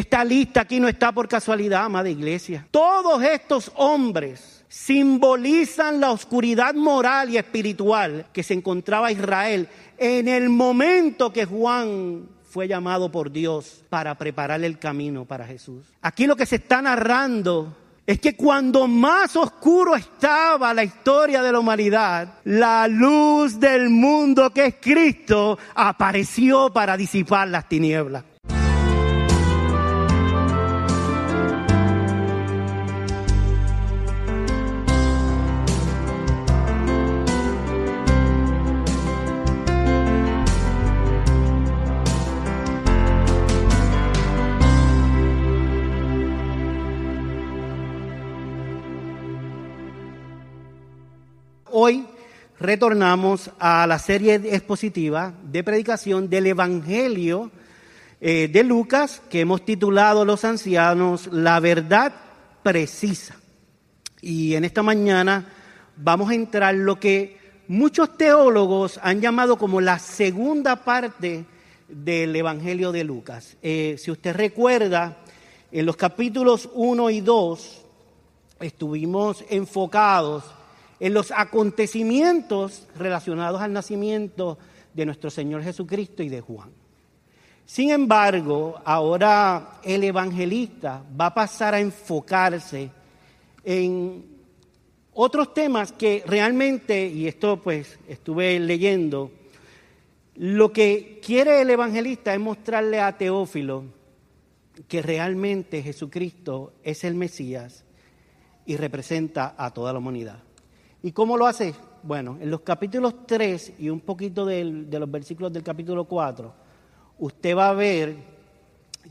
Esta lista aquí no está por casualidad, amada iglesia. Todos estos hombres simbolizan la oscuridad moral y espiritual que se encontraba Israel en el momento que Juan fue llamado por Dios para preparar el camino para Jesús. Aquí lo que se está narrando es que cuando más oscuro estaba la historia de la humanidad, la luz del mundo que es Cristo apareció para disipar las tinieblas. Hoy retornamos a la serie expositiva de predicación del Evangelio eh, de Lucas que hemos titulado Los ancianos, la verdad precisa. Y en esta mañana vamos a entrar lo que muchos teólogos han llamado como la segunda parte del Evangelio de Lucas. Eh, si usted recuerda, en los capítulos 1 y 2 estuvimos enfocados en los acontecimientos relacionados al nacimiento de nuestro Señor Jesucristo y de Juan. Sin embargo, ahora el evangelista va a pasar a enfocarse en otros temas que realmente, y esto pues estuve leyendo, lo que quiere el evangelista es mostrarle a Teófilo que realmente Jesucristo es el Mesías y representa a toda la humanidad. ¿Y cómo lo hace? Bueno, en los capítulos 3 y un poquito de los versículos del capítulo 4, usted va a ver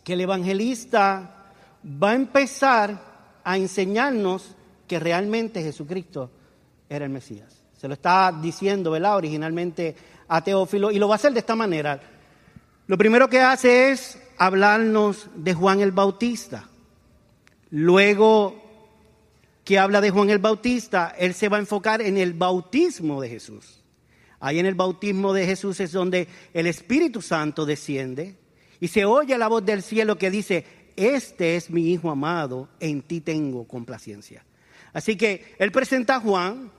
que el evangelista va a empezar a enseñarnos que realmente Jesucristo era el Mesías. Se lo está diciendo, ¿verdad? Originalmente a Teófilo y lo va a hacer de esta manera. Lo primero que hace es hablarnos de Juan el Bautista. Luego que habla de Juan el Bautista, él se va a enfocar en el bautismo de Jesús. Ahí en el bautismo de Jesús es donde el Espíritu Santo desciende y se oye la voz del cielo que dice, este es mi Hijo amado, en ti tengo complacencia. Así que él presenta a Juan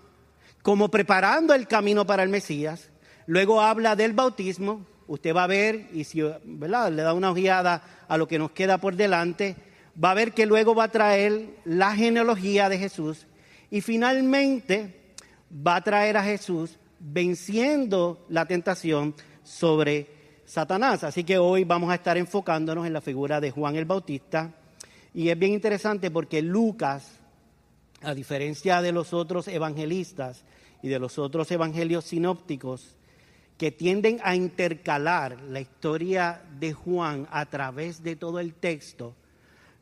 como preparando el camino para el Mesías, luego habla del bautismo, usted va a ver, y si ¿verdad? le da una ojeada a lo que nos queda por delante, va a ver que luego va a traer la genealogía de Jesús y finalmente va a traer a Jesús venciendo la tentación sobre Satanás. Así que hoy vamos a estar enfocándonos en la figura de Juan el Bautista y es bien interesante porque Lucas, a diferencia de los otros evangelistas y de los otros evangelios sinópticos, que tienden a intercalar la historia de Juan a través de todo el texto,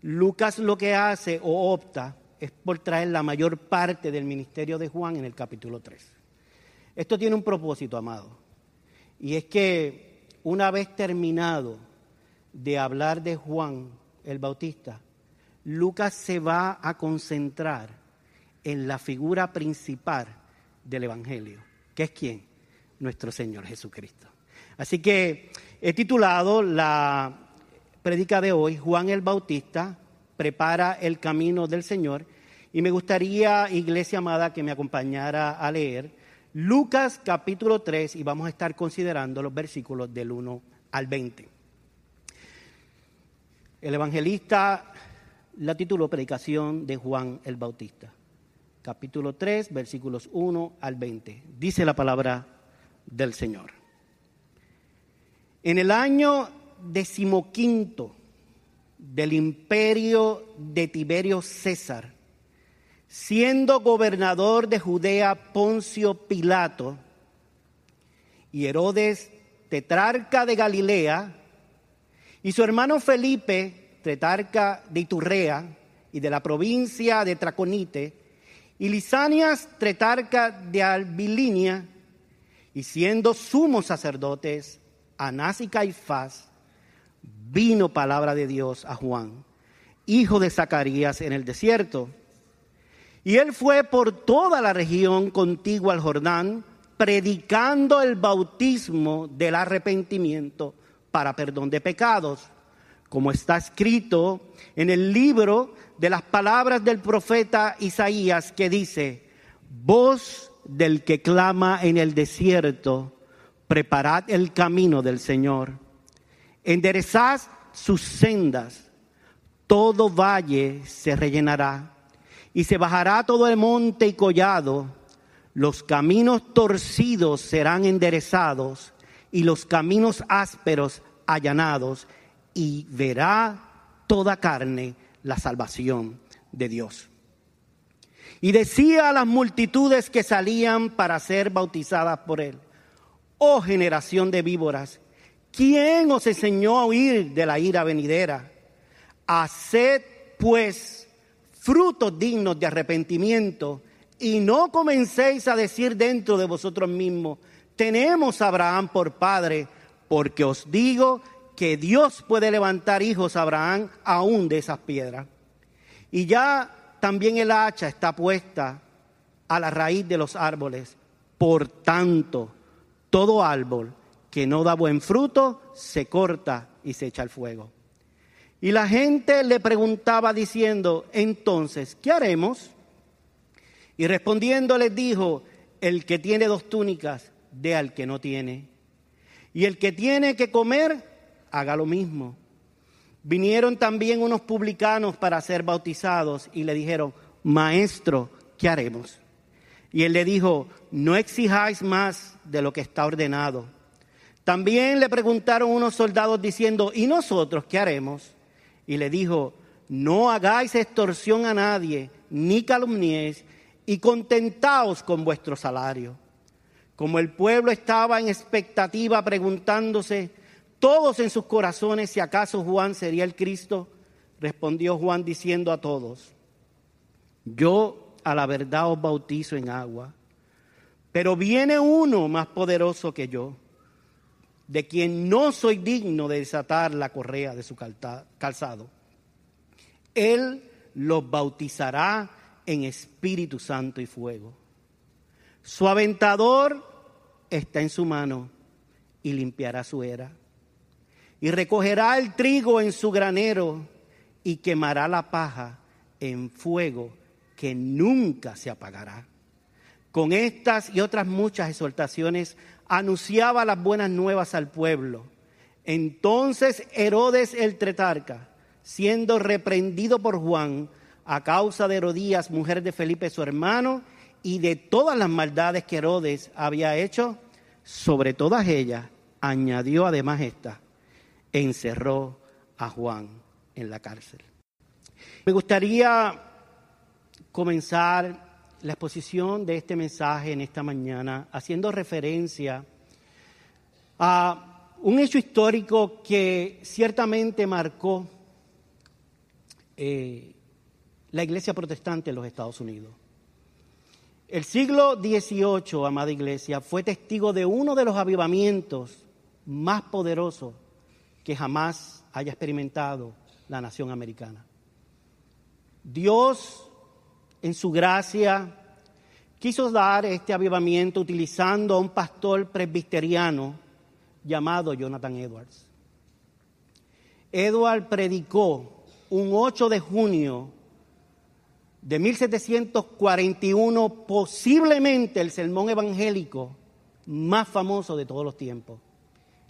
Lucas lo que hace o opta es por traer la mayor parte del ministerio de Juan en el capítulo 3. Esto tiene un propósito, amado, y es que una vez terminado de hablar de Juan el Bautista, Lucas se va a concentrar en la figura principal del Evangelio, que es quién? Nuestro Señor Jesucristo. Así que he titulado la predica de hoy, Juan el Bautista prepara el camino del Señor. Y me gustaría, iglesia amada, que me acompañara a leer Lucas capítulo 3 y vamos a estar considerando los versículos del 1 al 20. El evangelista la tituló Predicación de Juan el Bautista. Capítulo 3, versículos 1 al 20. Dice la palabra del Señor. En el año decimoquinto del imperio de Tiberio César, siendo gobernador de Judea Poncio Pilato y Herodes tetrarca de Galilea, y su hermano Felipe, tetrarca de Iturrea y de la provincia de Traconite, y Lisanias, tetrarca de Albilinia, y siendo sumos sacerdotes, Anás y Caifás, vino palabra de Dios a Juan, hijo de Zacarías, en el desierto. Y él fue por toda la región contigua al Jordán, predicando el bautismo del arrepentimiento para perdón de pecados, como está escrito en el libro de las palabras del profeta Isaías que dice, voz del que clama en el desierto, preparad el camino del Señor, enderezad sus sendas, todo valle se rellenará y se bajará todo el monte y collado, los caminos torcidos serán enderezados y los caminos ásperos allanados y verá toda carne la salvación de Dios. Y decía a las multitudes que salían para ser bautizadas por él, oh generación de víboras, ¿quién os enseñó a huir de la ira venidera? Haced pues frutos dignos de arrepentimiento y no comencéis a decir dentro de vosotros mismos, tenemos a Abraham por padre, porque os digo que Dios puede levantar hijos a Abraham aún de esas piedras. Y ya también el hacha está puesta a la raíz de los árboles. Por tanto, todo árbol que no da buen fruto se corta y se echa al fuego. Y la gente le preguntaba diciendo, entonces, ¿qué haremos? Y respondiendo les dijo, el que tiene dos túnicas, dé al que no tiene. Y el que tiene que comer, haga lo mismo. Vinieron también unos publicanos para ser bautizados y le dijeron, Maestro, ¿qué haremos? Y él le dijo, no exijáis más de lo que está ordenado. También le preguntaron unos soldados diciendo, ¿y nosotros qué haremos? Y le dijo, no hagáis extorsión a nadie, ni calumniéis, y contentaos con vuestro salario. Como el pueblo estaba en expectativa preguntándose, todos en sus corazones si acaso Juan sería el Cristo, respondió Juan diciendo a todos, yo a la verdad os bautizo en agua, pero viene uno más poderoso que yo, de quien no soy digno de desatar la correa de su calzado. Él los bautizará en Espíritu Santo y fuego. Su aventador está en su mano y limpiará su era y recogerá el trigo en su granero y quemará la paja en fuego que nunca se apagará. Con estas y otras muchas exhortaciones anunciaba las buenas nuevas al pueblo. Entonces Herodes el tretarca, siendo reprendido por Juan a causa de Herodías, mujer de Felipe su hermano, y de todas las maldades que Herodes había hecho, sobre todas ellas añadió además esta encerró a Juan en la cárcel. Me gustaría comenzar la exposición de este mensaje en esta mañana haciendo referencia a un hecho histórico que ciertamente marcó eh, la iglesia protestante en los Estados Unidos. El siglo XVIII, amada iglesia, fue testigo de uno de los avivamientos más poderosos que jamás haya experimentado la nación americana. Dios, en su gracia, quiso dar este avivamiento utilizando a un pastor presbiteriano llamado Jonathan Edwards. Edward predicó un 8 de junio de 1741 posiblemente el sermón evangélico más famoso de todos los tiempos.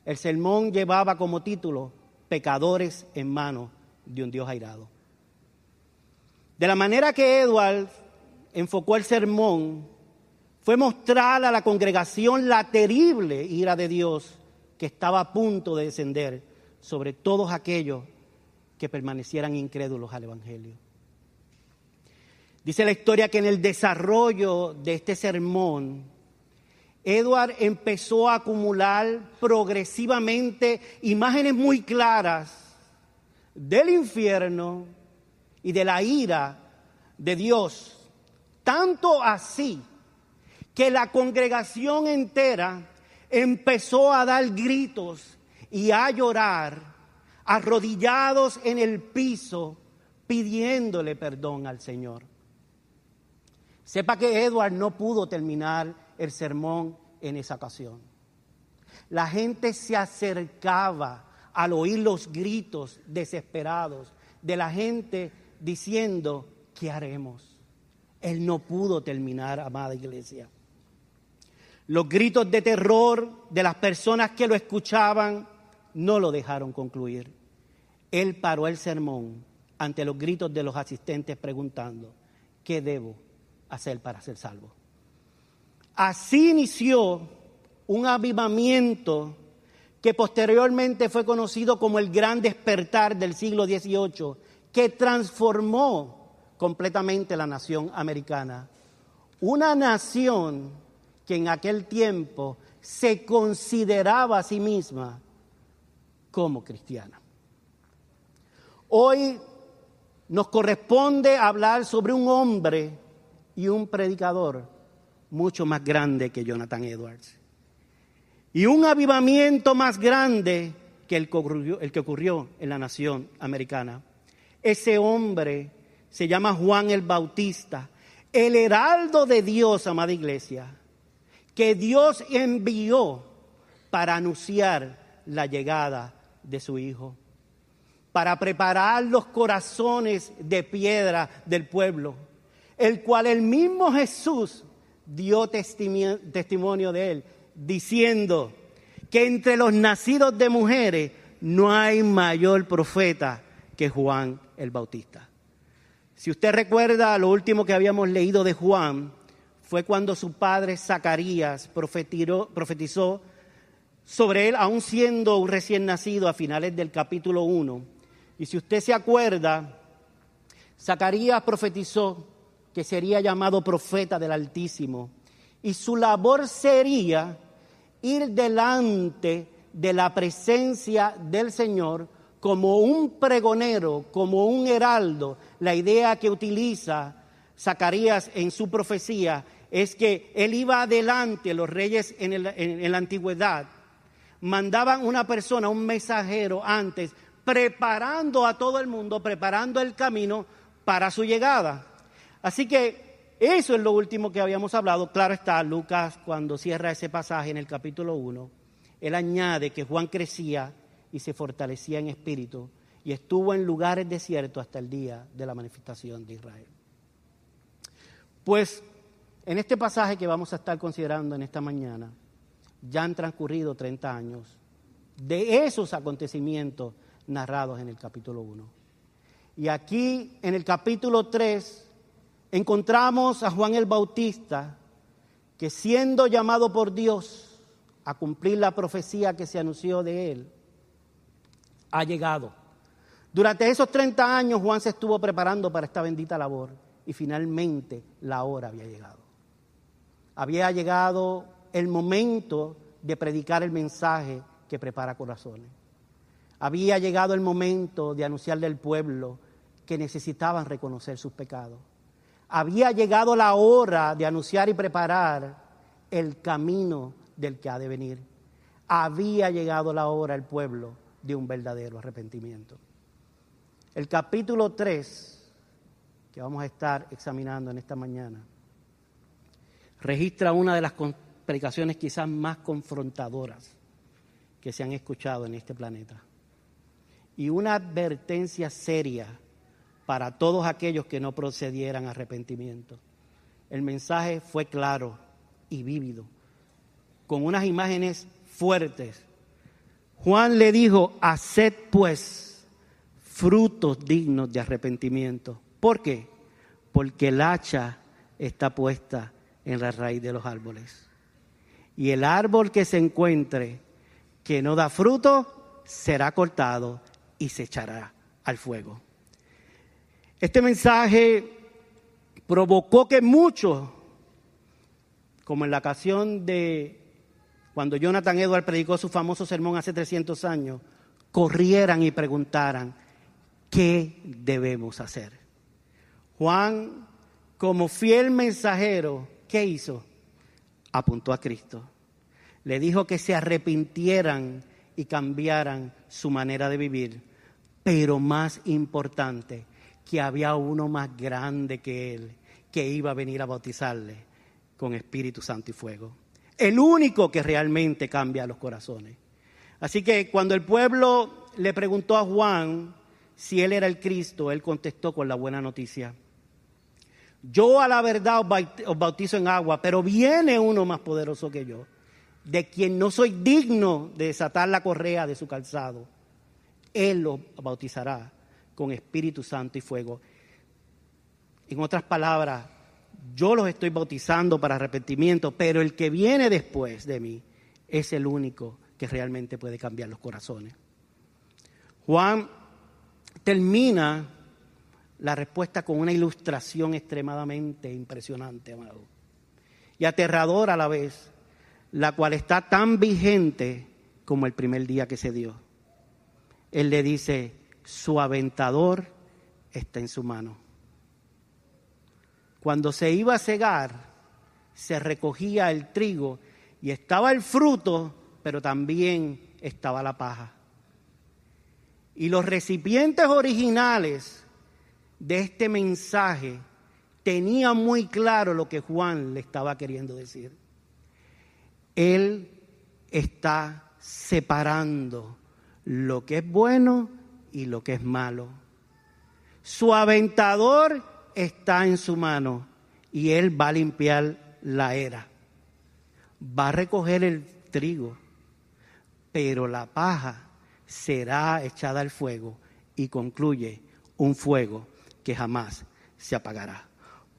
El sermón llevaba como título Pecadores en manos de un Dios airado. De la manera que Edward enfocó el sermón, fue mostrar a la congregación la terrible ira de Dios que estaba a punto de descender sobre todos aquellos que permanecieran incrédulos al Evangelio. Dice la historia que en el desarrollo de este sermón, Edward empezó a acumular progresivamente imágenes muy claras del infierno y de la ira de Dios. Tanto así que la congregación entera empezó a dar gritos y a llorar, arrodillados en el piso, pidiéndole perdón al Señor. Sepa que Edward no pudo terminar el sermón en esa ocasión. La gente se acercaba al oír los gritos desesperados de la gente diciendo, ¿qué haremos? Él no pudo terminar, amada iglesia. Los gritos de terror de las personas que lo escuchaban no lo dejaron concluir. Él paró el sermón ante los gritos de los asistentes preguntando, ¿qué debo hacer para ser salvo? Así inició un avivamiento que posteriormente fue conocido como el gran despertar del siglo XVIII, que transformó completamente la nación americana. Una nación que en aquel tiempo se consideraba a sí misma como cristiana. Hoy nos corresponde hablar sobre un hombre y un predicador mucho más grande que Jonathan Edwards. Y un avivamiento más grande que el que ocurrió, el que ocurrió en la nación americana. Ese hombre se llama Juan el Bautista, el heraldo de Dios, amada iglesia, que Dios envió para anunciar la llegada de su Hijo para preparar los corazones de piedra del pueblo, el cual el mismo Jesús dio testimonio de él, diciendo que entre los nacidos de mujeres no hay mayor profeta que Juan el Bautista. Si usted recuerda, lo último que habíamos leído de Juan fue cuando su padre Zacarías profetizó sobre él, aún siendo un recién nacido a finales del capítulo 1 y si usted se acuerda, Zacarías profetizó que sería llamado profeta del Altísimo y su labor sería ir delante de la presencia del Señor como un pregonero, como un heraldo. La idea que utiliza Zacarías en su profecía es que él iba adelante, los reyes en, la antigüedad mandaban una persona, un mensajero antes preparando a todo el mundo, preparando el camino para su llegada. Así que eso es lo último que habíamos hablado. Claro está, Lucas cuando cierra ese pasaje en el capítulo 1, él añade que Juan crecía y se fortalecía en espíritu y estuvo en lugares desiertos hasta el día de la manifestación de Israel. Pues en este pasaje que vamos a estar considerando en esta mañana, ya han transcurrido 30 años de esos acontecimientos narrados en el capítulo 1. Y aquí en el capítulo 3 encontramos a Juan el Bautista que siendo llamado por Dios a cumplir la profecía que se anunció de él, ha llegado. Durante esos 30 años Juan se estuvo preparando para esta bendita labor y finalmente la hora había llegado. Había llegado el momento de predicar el mensaje que prepara corazones. Había llegado el momento de anunciarle al pueblo que necesitaban reconocer sus pecados. Había llegado la hora de anunciar y preparar el camino del que ha de venir. Había llegado la hora el pueblo de un verdadero arrepentimiento. El capítulo 3, que vamos a estar examinando en esta mañana, registra una de las predicaciones quizás más confrontadoras que se han escuchado en este planeta y una advertencia seria para todos aquellos que no procedieran a arrepentimiento. El mensaje fue claro y vívido, con unas imágenes fuertes. Juan le dijo, haced pues frutos dignos de arrepentimiento. ¿Por qué? Porque el hacha está puesta en la raíz de los árboles. Y el árbol que se encuentre que no da fruto será cortado y se echará al fuego. Este mensaje provocó que muchos, como en la ocasión de cuando Jonathan Edwards predicó su famoso sermón hace 300 años, corrieran y preguntaran, ¿qué debemos hacer? Juan, como fiel mensajero, ¿qué hizo? Apuntó a Cristo. Le dijo que se arrepintieran y cambiaran su manera de vivir pero más importante, que había uno más grande que él, que iba a venir a bautizarle con Espíritu Santo y fuego. El único que realmente cambia los corazones. Así que cuando el pueblo le preguntó a Juan si él era el Cristo, él contestó con la buena noticia. Yo a la verdad os bautizo en agua, pero viene uno más poderoso que yo, de quien no soy digno de desatar la correa de su calzado. Él lo bautizará con Espíritu Santo y fuego. En otras palabras, yo los estoy bautizando para arrepentimiento, pero el que viene después de mí es el único que realmente puede cambiar los corazones. Juan termina la respuesta con una ilustración extremadamente impresionante, amado, y aterradora a la vez, la cual está tan vigente como el primer día que se dio. Él le dice, su aventador está en su mano. Cuando se iba a cegar, se recogía el trigo y estaba el fruto, pero también estaba la paja. Y los recipientes originales de este mensaje tenían muy claro lo que Juan le estaba queriendo decir. Él está separando lo que es bueno y lo que es malo. Su aventador está en su mano y él va a limpiar la era. Va a recoger el trigo, pero la paja será echada al fuego y concluye un fuego que jamás se apagará.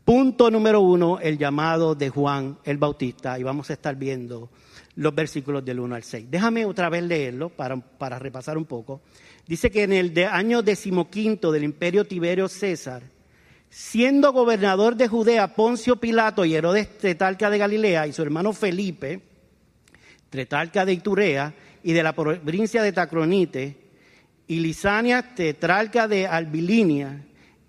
Punto número uno, el llamado de Juan el Bautista, y vamos a estar viendo los versículos del 1 al 6. Déjame otra vez leerlo para, para repasar un poco. Dice que en el año decimoquinto del imperio Tiberio César, siendo gobernador de Judea Poncio Pilato y Herodes Tetalca de Galilea y su hermano Felipe, Tetalca de Iturea y de la provincia de Tacronite, y Lisania tetralca de Albilinia,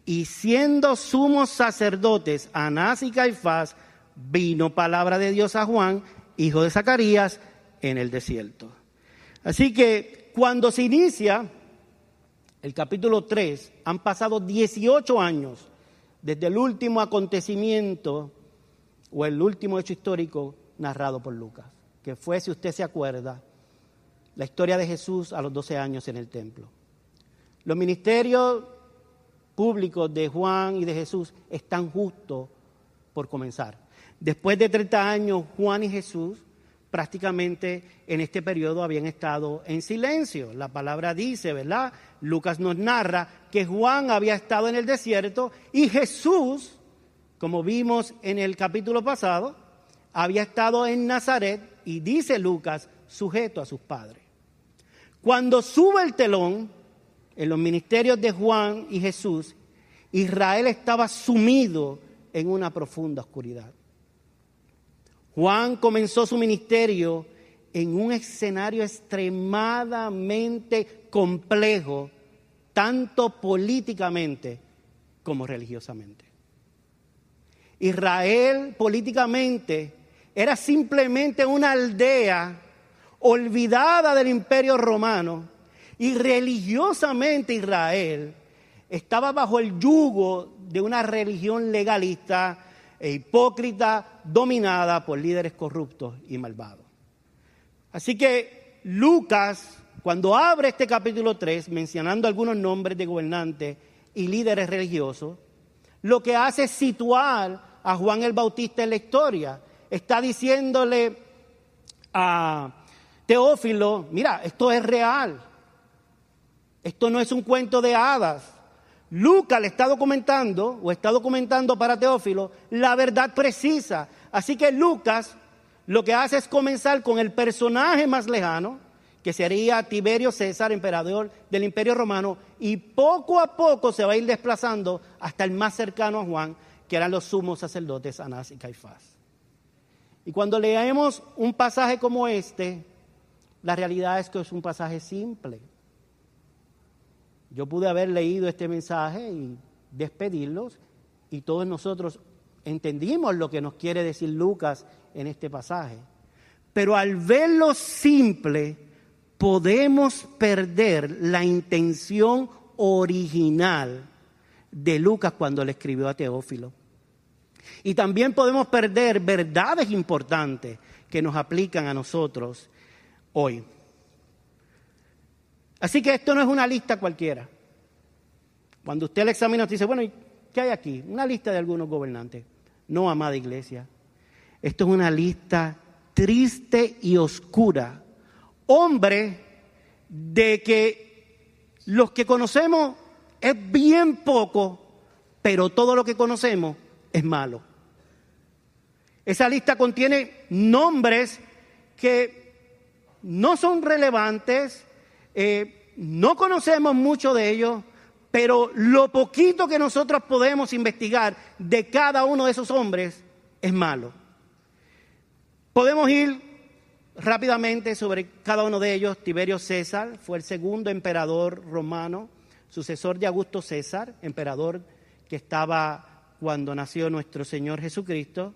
y siendo sumos sacerdotes Anás y Caifás, vino palabra de Dios a Juan, hijo de Zacarías, en el desierto. Así que cuando se inicia el capítulo 3, han pasado 18 años desde el último acontecimiento o el último hecho histórico narrado por Lucas, que fue, si usted se acuerda, la historia de Jesús a los 12 años en el templo. Los ministerios públicos de Juan y de Jesús están justo por comenzar. Después de 30 años, Juan y Jesús prácticamente en este periodo habían estado en silencio. La palabra dice, ¿verdad? Lucas nos narra que Juan había estado en el desierto y Jesús, como vimos en el capítulo pasado, había estado en Nazaret y dice Lucas, sujeto a sus padres. Cuando sube el telón en los ministerios de Juan y Jesús, Israel estaba sumido en una profunda oscuridad. Juan comenzó su ministerio en un escenario extremadamente complejo, tanto políticamente como religiosamente. Israel políticamente era simplemente una aldea olvidada del imperio romano y religiosamente Israel estaba bajo el yugo de una religión legalista e hipócrita dominada por líderes corruptos y malvados. Así que Lucas, cuando abre este capítulo 3, mencionando algunos nombres de gobernantes y líderes religiosos, lo que hace es situar a Juan el Bautista en la historia. Está diciéndole a Teófilo, mira, esto es real. Esto no es un cuento de hadas. Lucas le está documentando, o está documentando para Teófilo, la verdad precisa. Así que Lucas lo que hace es comenzar con el personaje más lejano, que sería Tiberio César, emperador del Imperio Romano, y poco a poco se va a ir desplazando hasta el más cercano a Juan, que eran los sumos sacerdotes Anás y Caifás. Y cuando leemos un pasaje como este, la realidad es que es un pasaje simple. Yo pude haber leído este mensaje y despedirlos y todos nosotros entendimos lo que nos quiere decir Lucas en este pasaje. Pero al verlo simple, podemos perder la intención original de Lucas cuando le escribió a Teófilo. Y también podemos perder verdades importantes que nos aplican a nosotros hoy. Así que esto no es una lista cualquiera. Cuando usted la examina, usted dice, bueno, ¿qué hay aquí? Una lista de algunos gobernantes. No, amada iglesia. Esto es una lista triste y oscura. Hombre de que los que conocemos es bien poco, pero todo lo que conocemos es malo. Esa lista contiene nombres que no son relevantes, eh, no conocemos mucho de ellos, pero lo poquito que nosotros podemos investigar de cada uno de esos hombres es malo. Podemos ir rápidamente sobre cada uno de ellos. Tiberio César fue el segundo emperador romano, sucesor de Augusto César, emperador que estaba cuando nació nuestro Señor Jesucristo.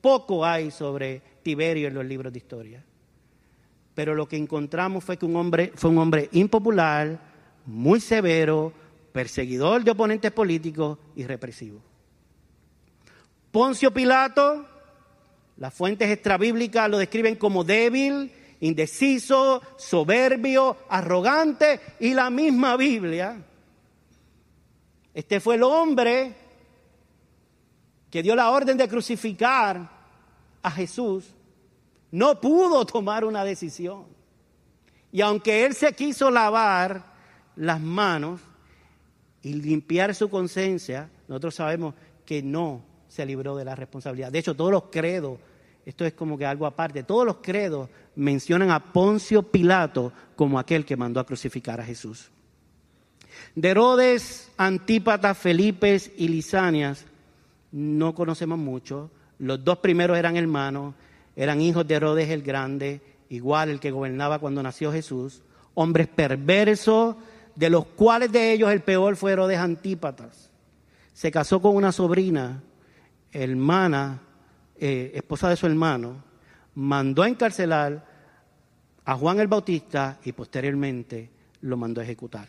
Poco hay sobre Tiberio en los libros de historia. Pero lo que encontramos fue que un hombre fue un hombre impopular, muy severo, perseguidor de oponentes políticos y represivo. Poncio Pilato, las fuentes extrabíblicas lo describen como débil, indeciso, soberbio, arrogante y la misma Biblia. Este fue el hombre que dio la orden de crucificar a Jesús, no pudo tomar una decisión. Y aunque él se quiso lavar las manos y limpiar su conciencia, nosotros sabemos que no se libró de la responsabilidad. De hecho, todos los credos, esto es como que algo aparte, todos los credos mencionan a Poncio Pilato como aquel que mandó a crucificar a Jesús. De Herodes, Antípata, Felipe y Lisanias no conocemos mucho. Los dos primeros eran hermanos, eran hijos de Herodes el Grande, igual el que gobernaba cuando nació Jesús, hombres perversos, de los cuales de ellos el peor fue Herodes Antípatas. Se casó con una sobrina, hermana, eh, esposa de su hermano, mandó a encarcelar a Juan el Bautista y posteriormente lo mandó a ejecutar.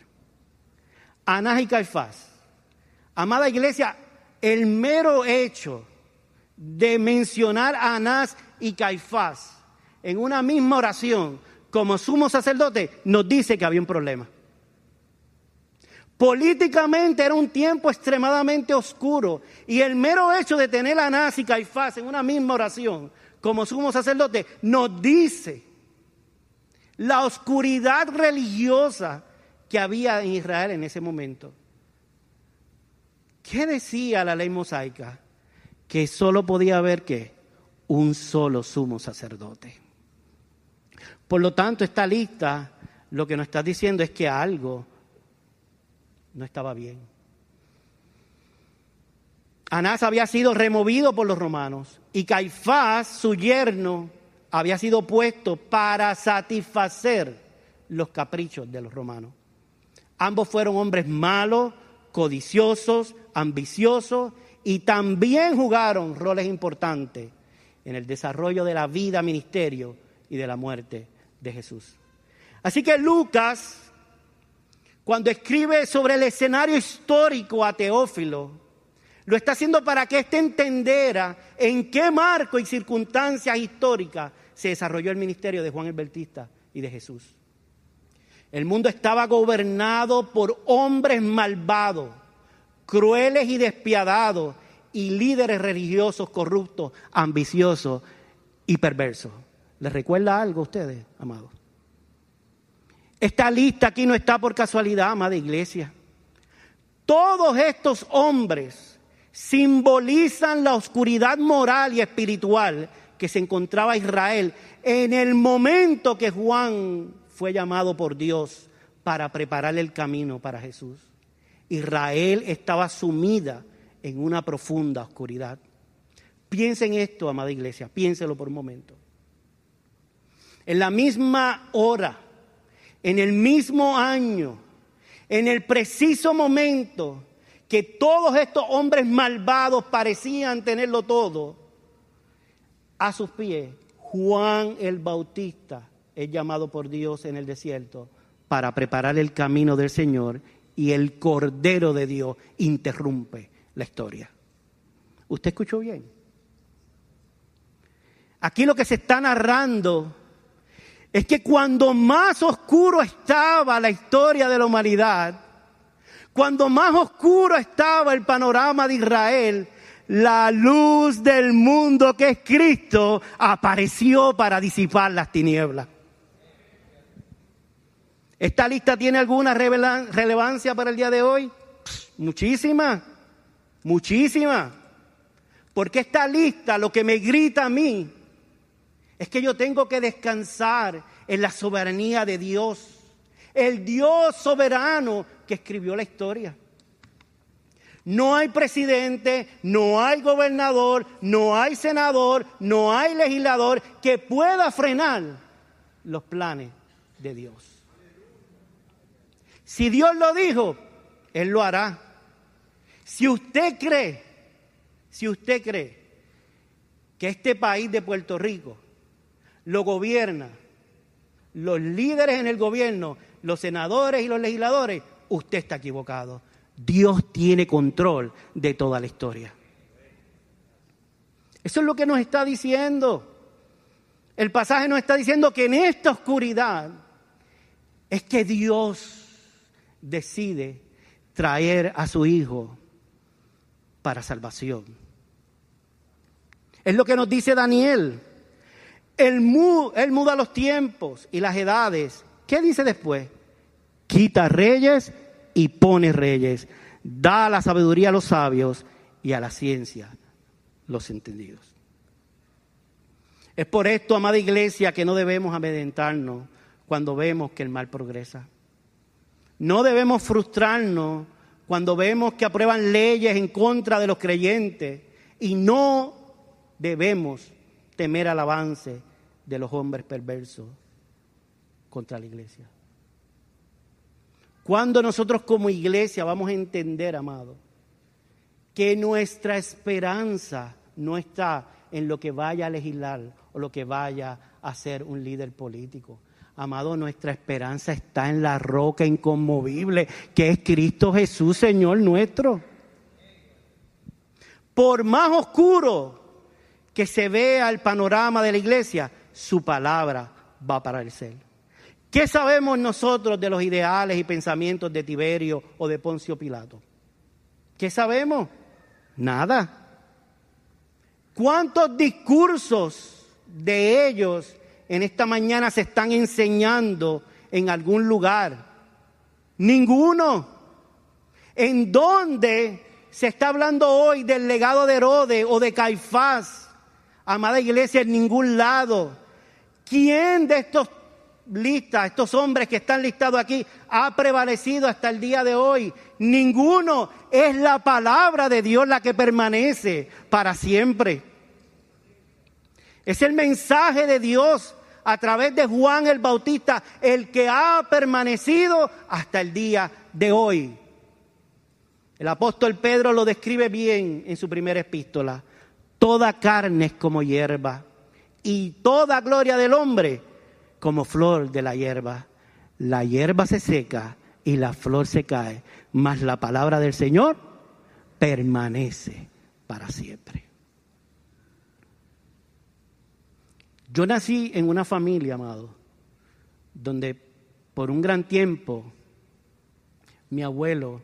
Anás y Caifás. Amada iglesia, el mero hecho de mencionar a Anás y Caifás en una misma oración como sumo sacerdote nos dice que había un problema. Políticamente era un tiempo extremadamente oscuro y el mero hecho de tener a Anás y Caifás en una misma oración como sumo sacerdote nos dice la oscuridad religiosa que había en Israel en ese momento. ¿Qué decía la ley mosaica? Que solo podía haber que un solo sumo sacerdote. Por lo tanto, esta lista lo que nos está diciendo es que algo no estaba bien. Anás había sido removido por los romanos y Caifás, su yerno, había sido puesto para satisfacer los caprichos de los romanos. Ambos fueron hombres malos, codiciosos, ambiciosos y también jugaron roles importantes en el desarrollo de la vida, ministerio y de la muerte de Jesús. Así que Lucas, cuando escribe sobre el escenario histórico a Teófilo, lo está haciendo para que éste entendiera en qué marco y circunstancias históricas se desarrolló el ministerio de Juan el Bautista y de Jesús. El mundo estaba gobernado por hombres malvados, crueles y despiadados, y líderes religiosos corruptos, ambiciosos y perversos. ¿Les recuerda algo a ustedes, amados? Esta lista aquí no está por casualidad, amada iglesia. Todos estos hombres simbolizan la oscuridad moral y espiritual que se encontraba Israel en el momento que Juan fue llamado por Dios para preparar el camino para Jesús. Israel estaba sumida en una profunda oscuridad. Piensen esto, amada iglesia, piénselo por un momento. En la misma hora, en el mismo año, en el preciso momento que todos estos hombres malvados parecían tenerlo todo, a sus pies, Juan el Bautista es llamado por Dios en el desierto para preparar el camino del Señor y el Cordero de Dios interrumpe la historia. ¿Usted escuchó bien? Aquí lo que se está narrando es que cuando más oscuro estaba la historia de la humanidad, cuando más oscuro estaba el panorama de Israel, la luz del mundo que es Cristo apareció para disipar las tinieblas. ¿Esta lista tiene alguna relevancia para el día de hoy? Muchísima, muchísima. Porque esta lista lo que me grita a mí es que yo tengo que descansar en la soberanía de Dios. El Dios soberano que escribió la historia. No hay presidente, no hay gobernador, no hay senador, no hay legislador que pueda frenar los planes de Dios. Si Dios lo dijo, Él lo hará. Si usted cree, si usted cree que este país de Puerto Rico lo gobierna los líderes en el gobierno, los senadores y los legisladores, usted está equivocado. Dios tiene control de toda la historia. Eso es lo que nos está diciendo. El pasaje nos está diciendo que en esta oscuridad es que Dios decide traer a su Hijo para salvación. Es lo que nos dice Daniel. Él, muda los tiempos y las edades. ¿Qué dice después? Quita reyes y pone reyes. Da la sabiduría a los sabios y a la ciencia los entendidos. Es por esto, amada iglesia, que no debemos amedrentarnos cuando vemos que el mal progresa. No debemos frustrarnos cuando vemos que aprueban leyes en contra de los creyentes y no debemos temer al avance de los hombres perversos contra la iglesia. Cuando nosotros como iglesia vamos a entender, amado, que nuestra esperanza no está en lo que vaya a legislar o lo que vaya a ser un líder político. Amado, nuestra esperanza está en la roca inconmovible, que es Cristo Jesús, Señor nuestro. Por más oscuro que se vea el panorama de la iglesia, su palabra va a aparecer. ¿Qué sabemos nosotros de los ideales y pensamientos de Tiberio o de Poncio Pilato? ¿Qué sabemos? Nada. ¿Cuántos discursos de ellos en esta mañana se están enseñando en algún lugar? Ninguno. ¿En dónde se está hablando hoy del legado de Herodes o de Caifás? Amada iglesia, en ningún lado. ¿Quién de estos listas, estos hombres que están listados aquí, ha prevalecido hasta el día de hoy? Ninguno. Es la palabra de Dios la que permanece para siempre. Es el mensaje de Dios a través de Juan el Bautista, el que ha permanecido hasta el día de hoy. El apóstol Pedro lo describe bien en su primera epístola. Toda carne es como hierba y toda gloria del hombre como flor de la hierba. La hierba se seca y la flor se cae, mas la palabra del Señor permanece para siempre. Yo nací en una familia, amado, donde por un gran tiempo mi abuelo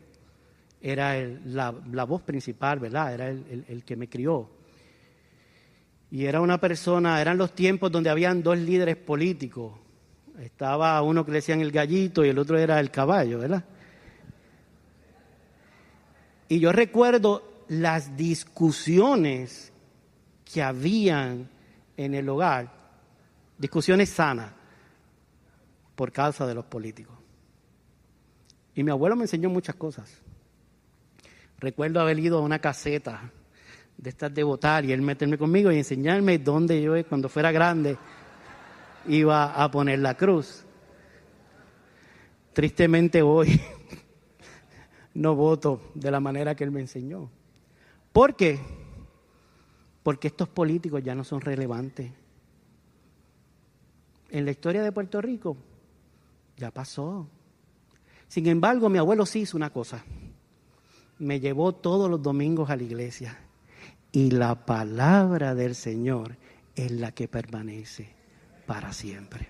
era la, voz principal, ¿verdad? Era el, que me crió. Y era una persona, eran los tiempos donde habían dos líderes políticos. Estaba uno que le decían el gallito y el otro era el caballo, ¿verdad? Y yo recuerdo las discusiones que habían en el hogar discusiones sanas por causa de los políticos. Y mi abuelo me enseñó muchas cosas. Recuerdo haber ido a una caseta de estas de votar y él meterme conmigo y enseñarme dónde yo cuando fuera grande iba a poner la cruz. Tristemente hoy no voto de la manera que él me enseñó. ¿Por qué? Porque estos políticos ya no son relevantes en la historia de Puerto Rico ya pasó. Sin embargo, mi abuelo sí hizo una cosa. Me llevó todos los domingos a la iglesia. Y la palabra del Señor es la que permanece para siempre.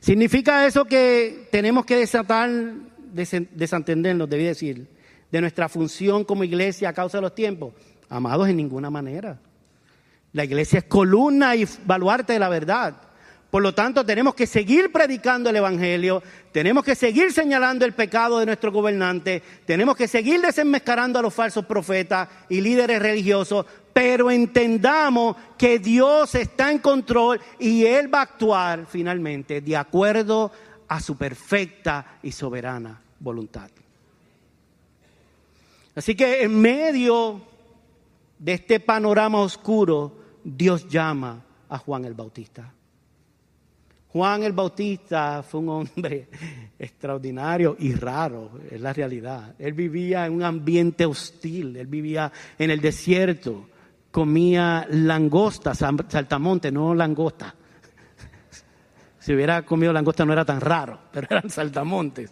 ¿Significa eso que tenemos que desatar, desentendernos, debí decir, de nuestra función como iglesia a causa de los tiempos? Amados, en ninguna manera. La iglesia es columna y baluarte de la verdad. Por lo tanto, tenemos que seguir predicando el Evangelio, tenemos que seguir señalando el pecado de nuestro gobernante, tenemos que seguir desenmascarando a los falsos profetas y líderes religiosos, pero entendamos que Dios está en control y Él va a actuar finalmente de acuerdo a su perfecta y soberana voluntad. Así que en medio de este panorama oscuro, Dios llama a Juan el Bautista. Juan el Bautista fue un hombre extraordinario y raro, es la realidad. Él vivía en un ambiente hostil, él vivía en el desierto, comía langosta, saltamonte, no langosta. Si hubiera comido langosta no era tan raro, pero eran saltamontes.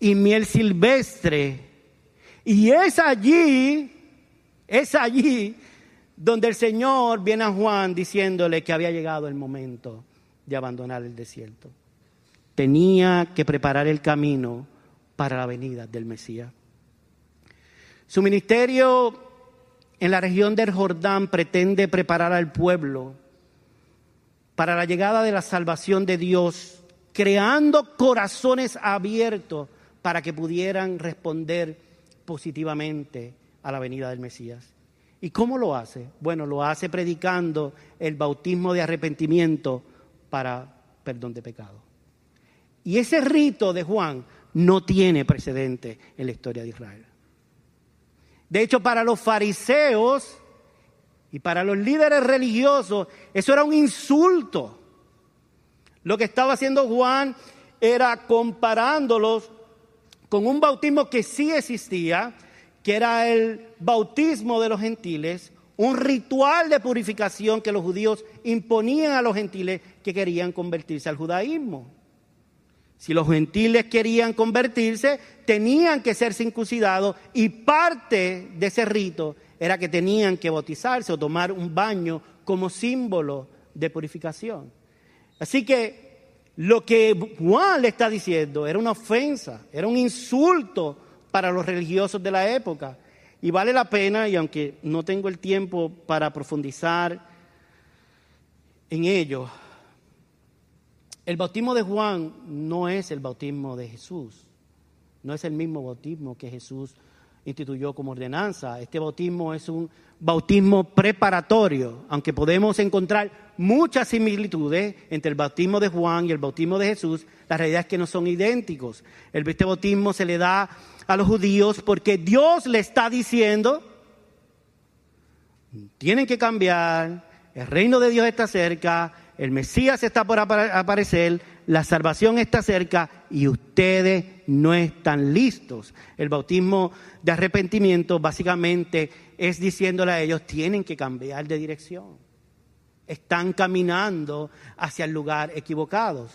Y miel silvestre. Y es allí, es allí donde el Señor viene a Juan diciéndole que había llegado el momento de abandonar el desierto. Tenía que preparar el camino para la venida del Mesías. Su ministerio en la región del Jordán pretende preparar al pueblo para la llegada de la salvación de Dios, creando corazones abiertos para que pudieran responder positivamente a la venida del Mesías. ¿Y cómo lo hace? Bueno, lo hace predicando el bautismo de arrepentimiento para perdón de pecado. Y ese rito de Juan no tiene precedente en la historia de Israel. De hecho, para los fariseos y para los líderes religiosos, eso era un insulto. Lo que estaba haciendo Juan era comparándolos con un bautismo que sí existía, que era el bautismo de los gentiles, un ritual de purificación que los judíos imponían a los gentiles que querían convertirse al judaísmo. Si los gentiles querían convertirse, tenían que ser circuncidados y parte de ese rito era que tenían que bautizarse o tomar un baño como símbolo de purificación. Así que lo que Juan le está diciendo era una ofensa, era un insulto para los religiosos de la época. Y vale la pena, y aunque no tengo el tiempo para profundizar en ello, el bautismo de Juan no es el bautismo de Jesús, no es el mismo bautismo que Jesús instituyó como ordenanza. Este bautismo es un bautismo preparatorio, aunque podemos encontrar muchas similitudes entre el bautismo de Juan y el bautismo de Jesús, la realidad es que no son idénticos. Este bautismo se le da a los judíos porque Dios le está diciendo, tienen que cambiar, el reino de Dios está cerca, el Mesías está por aparecer, la salvación está cerca y ustedes no están listos. El bautismo de arrepentimiento básicamente es diciéndole a ellos, tienen que cambiar de dirección. Están caminando hacia el lugar equivocado.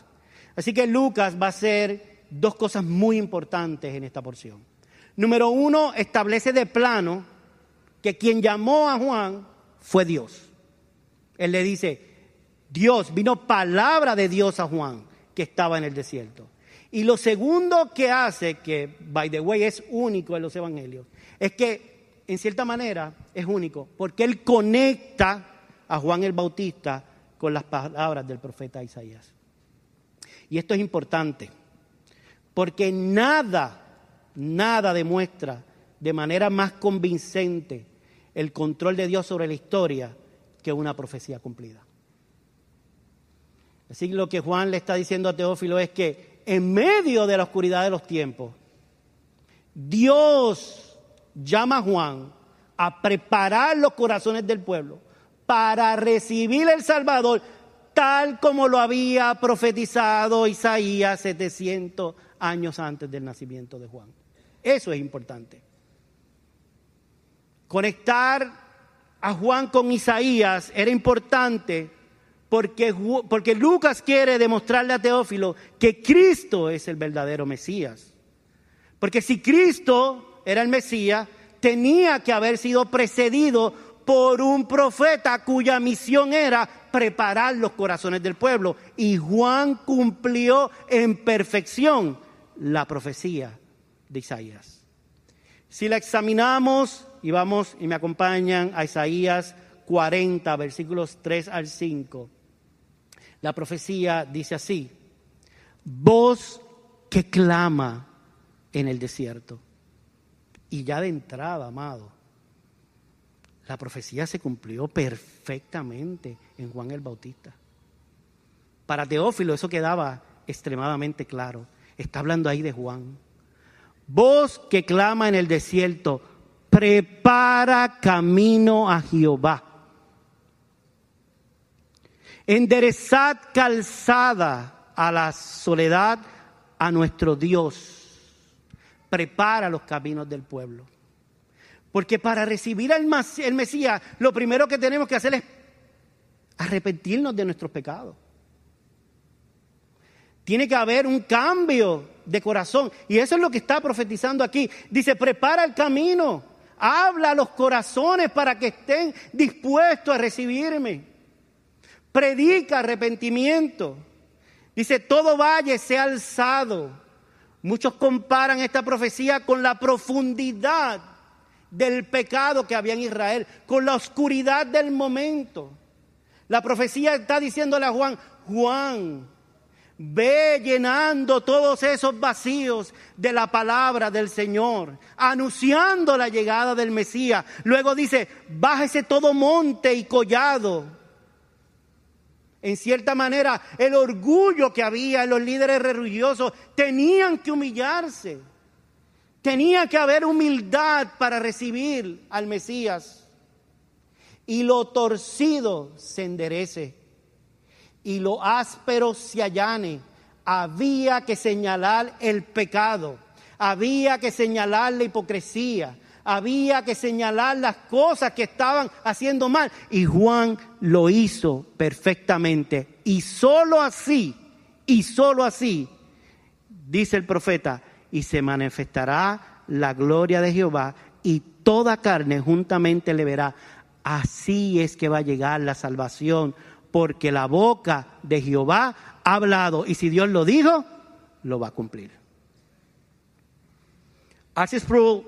Así que Lucas va a hacer dos cosas muy importantes en esta porción. Número uno, establece de plano que quien llamó a Juan fue Dios. Él le dice, Dios, vino palabra de Dios a Juan que estaba en el desierto. Y lo segundo que hace, que by the way es único en los evangelios, es que en cierta manera es único, porque él conecta a Juan el Bautista con las palabras del profeta Isaías. Y esto es importante, porque nada, nada demuestra de manera más convincente el control de Dios sobre la historia que una profecía cumplida. Así que lo que Juan le está diciendo a Teófilo es que en medio de la oscuridad de los tiempos, Dios llama a Juan a preparar los corazones del pueblo para recibir el Salvador tal como lo había profetizado Isaías 700 años antes del nacimiento de Juan. Eso es importante. Conectar a Juan con Isaías era importante porque, porque Lucas quiere demostrarle a Teófilo que Cristo es el verdadero Mesías. Porque si Cristo era el Mesías, tenía que haber sido precedido por un profeta cuya misión era preparar los corazones del pueblo. Y Juan cumplió en perfección la profecía de Isaías. Si la examinamos y vamos y me acompañan a Isaías 40, versículos 3 al 5, la profecía dice así, voz que clama en el desierto. Y ya de entrada, amado, la profecía se cumplió perfectamente en Juan el Bautista. Para Teófilo eso quedaba extremadamente claro. Está hablando ahí de Juan. Voz que clama en el desierto, prepara camino a Jehová. Enderezad calzada a la soledad a nuestro Dios. Prepara los caminos del pueblo. Porque para recibir al Mesías, lo primero que tenemos que hacer es arrepentirnos de nuestros pecados. Tiene que haber un cambio de corazón. Y eso es lo que está profetizando aquí. Dice, prepara el camino. Habla a los corazones para que estén dispuestos a recibirme. Predica arrepentimiento. Dice, todo valle sea alzado. Muchos comparan esta profecía con la profundidad del pecado que había en Israel, con la oscuridad del momento. La profecía está diciéndole a Juan, Juan, ve llenando todos esos vacíos de la palabra del Señor, anunciando la llegada del Mesías. Luego dice, bájese todo monte y collado. En cierta manera, el orgullo que había en los líderes religiosos tenían que humillarse Tenía que haber humildad para recibir al Mesías. Y lo torcido se enderece. Y lo áspero se allane. Había que señalar el pecado. Había que señalar la hipocresía. Había que señalar las cosas que estaban haciendo mal. Y Juan lo hizo perfectamente. Y solo así, y solo así, dice el profeta, y se manifestará la gloria de Jehová y toda carne juntamente le verá. Así es que va a llegar la salvación, porque la boca de Jehová ha hablado y si Dios lo dijo, lo va a cumplir. Arcis Sproul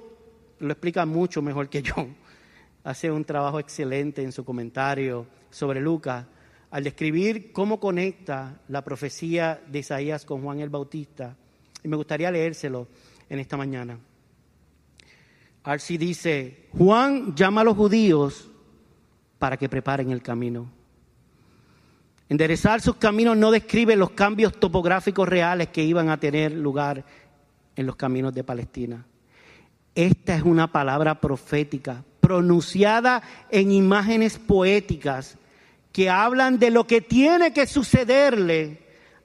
lo explica mucho mejor que yo. Hace un trabajo excelente en su comentario sobre Lucas al describir cómo conecta la profecía de Isaías con Juan el Bautista y me gustaría leérselo en esta mañana. Arsi dice, Juan llama a los judíos para que preparen el camino. Enderezar sus caminos no describe los cambios topográficos reales que iban a tener lugar en los caminos de Palestina. Esta es una palabra profética, pronunciada en imágenes poéticas que hablan de lo que tiene que sucederle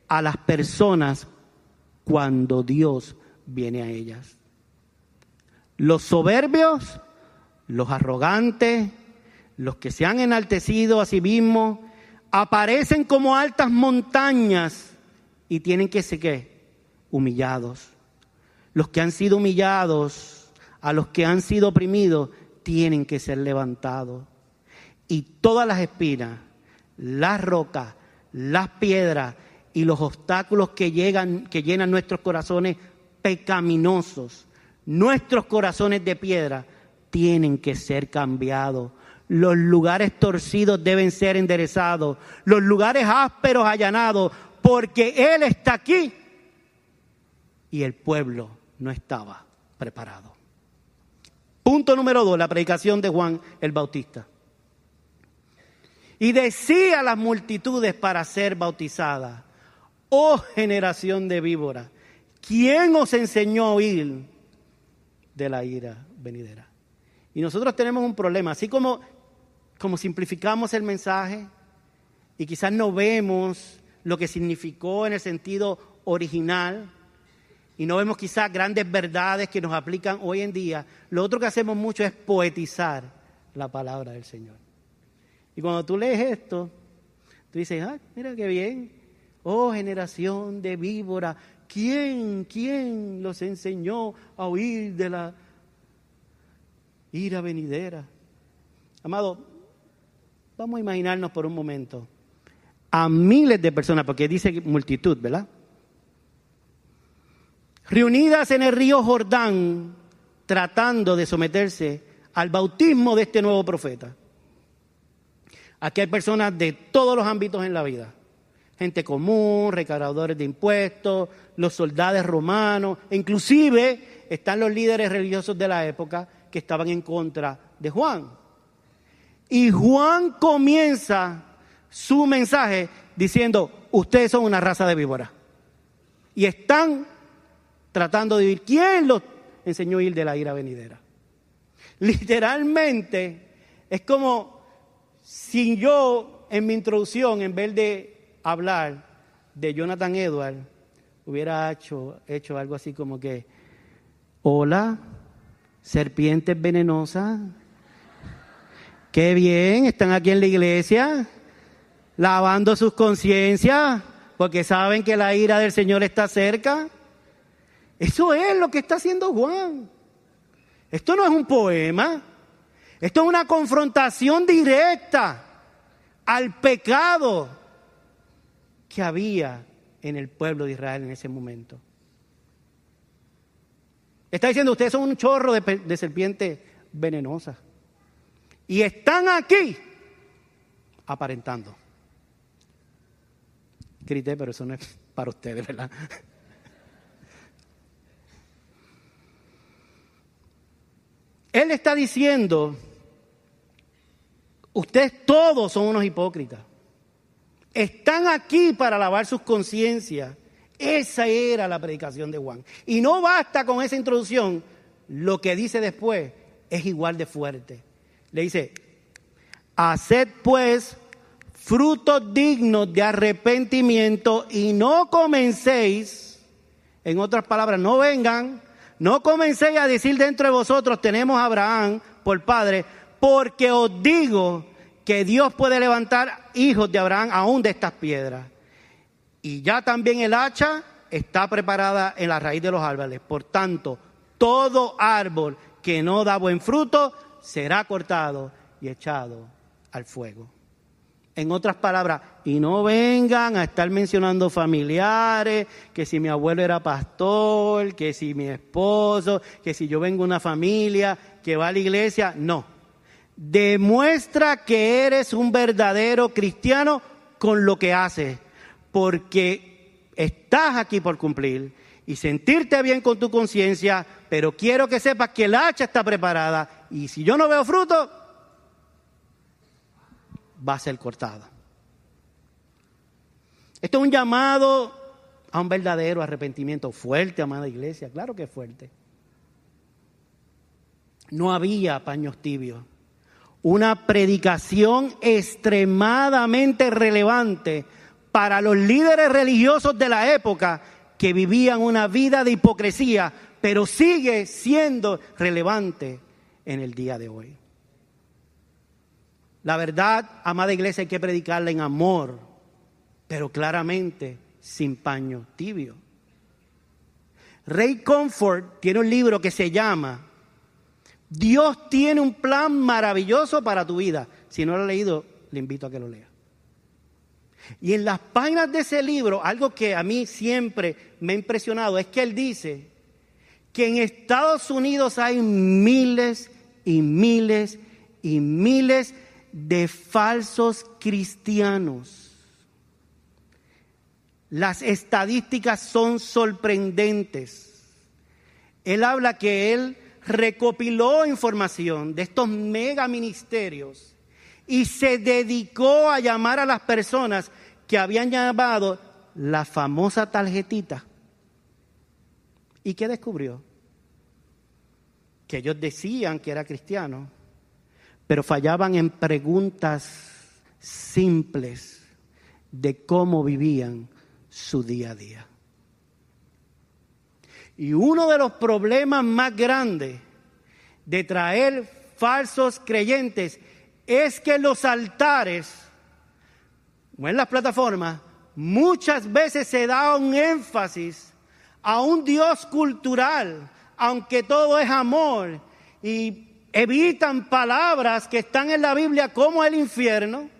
a las personas cuando Dios viene a ellas. Los soberbios, los arrogantes, los que se han enaltecido a sí mismos, aparecen como altas montañas y tienen que ser humillados. Los que han sido humillados, a los que han sido oprimidos, tienen que ser levantados. Y todas las espinas, las rocas, las piedras, y los obstáculos que, llegan, que llenan nuestros corazones pecaminosos, nuestros corazones de piedra, tienen que ser cambiados. Los lugares torcidos deben ser enderezados, los lugares ásperos allanados, porque Él está aquí y el pueblo no estaba preparado. Punto número dos, la predicación de Juan el Bautista. Y decía a las multitudes para ser bautizadas, oh generación de víbora, ¿quién os enseñó a oír de la ira venidera? Y nosotros tenemos un problema, así como, como simplificamos el mensaje y quizás no vemos lo que significó en el sentido original y no vemos quizás grandes verdades que nos aplican hoy en día, lo otro que hacemos mucho es poetizar la palabra del Señor. Y cuando tú lees esto, tú dices, ah, mira qué bien, Oh generación de víbora, ¿quién, quién los enseñó a huir de la ira venidera? Amado, vamos a imaginarnos por un momento a miles de personas, porque dice multitud, ¿verdad? Reunidas en el río Jordán, tratando de someterse al bautismo de este nuevo profeta. Aquí hay personas de todos los ámbitos en la vida. Gente común, recaudadores de impuestos, los soldados romanos, e inclusive están los líderes religiosos de la época que estaban en contra de Juan. Y Juan comienza su mensaje diciendo, ustedes son una raza de víboras. Y están tratando de vivir. ¿Quién los enseñó a ir de la ira venidera? Literalmente es como si yo en mi introducción, en vez de hablar de Jonathan Edward, hubiera hecho, hecho algo así como que, hola, serpientes venenosas, qué bien, están aquí en la iglesia, lavando sus conciencias, porque saben que la ira del Señor está cerca. Eso es lo que está haciendo Juan. Esto no es un poema, esto es una confrontación directa al pecado que había en el pueblo de Israel en ese momento. Está diciendo, ustedes son un chorro de, de serpiente venenosa. Y están aquí aparentando. Grité, pero eso no es para ustedes, ¿verdad? Él está diciendo, ustedes todos son unos hipócritas. Están aquí para lavar sus conciencias. Esa era la predicación de Juan. Y no basta con esa introducción, lo que dice después es igual de fuerte. Le dice, haced pues frutos dignos de arrepentimiento y no comencéis, en otras palabras, no vengan no comencéis a decir dentro de vosotros, tenemos a Abraham por padre, porque os digo que Dios puede levantar hijos de Abraham aún de estas piedras. Y ya también el hacha está preparada en la raíz de los árboles. Por tanto, todo árbol que no da buen fruto será cortado y echado al fuego. En otras palabras, y no vengan a estar mencionando familiares, que si mi abuelo era pastor, que si mi esposo, que si yo vengo de una familia que va a la iglesia. No. Demuestra que eres un verdadero cristiano con lo que haces, porque estás aquí por cumplir y sentirte bien con tu conciencia, pero quiero que sepas que el hacha está preparada y si yo no veo fruto, va a ser cortada. Esto es un llamado a un verdadero arrepentimiento fuerte, amada iglesia, claro que fuerte. No había paños tibios. Una predicación extremadamente relevante para los líderes religiosos de la época que vivían una vida de hipocresía, pero sigue siendo relevante en el día de hoy. La verdad, amada iglesia, hay que predicarla en amor, pero claramente sin paño tibio. Ray Comfort tiene un libro que se llama Dios tiene un plan maravilloso para tu vida. Si no lo ha leído, le invito a que lo lea. Y en las páginas de ese libro, algo que a mí siempre me ha impresionado es que él dice que en Estados Unidos hay miles y miles y miles de falsos cristianos. Las estadísticas son sorprendentes. Él habla que él recopiló información de estos mega ministerios y se dedicó a llamar a las personas que habían llamado la famosa tarjetita. ¿Y qué descubrió? Que ellos decían que era cristiano, pero fallaban en preguntas simples de cómo vivían su día a día. Y uno de los problemas más grandes de traer falsos creyentes es que los altares o en las plataformas muchas veces se da un énfasis a un Dios cultural, aunque todo es amor y evitan palabras que están en la Biblia como el infierno,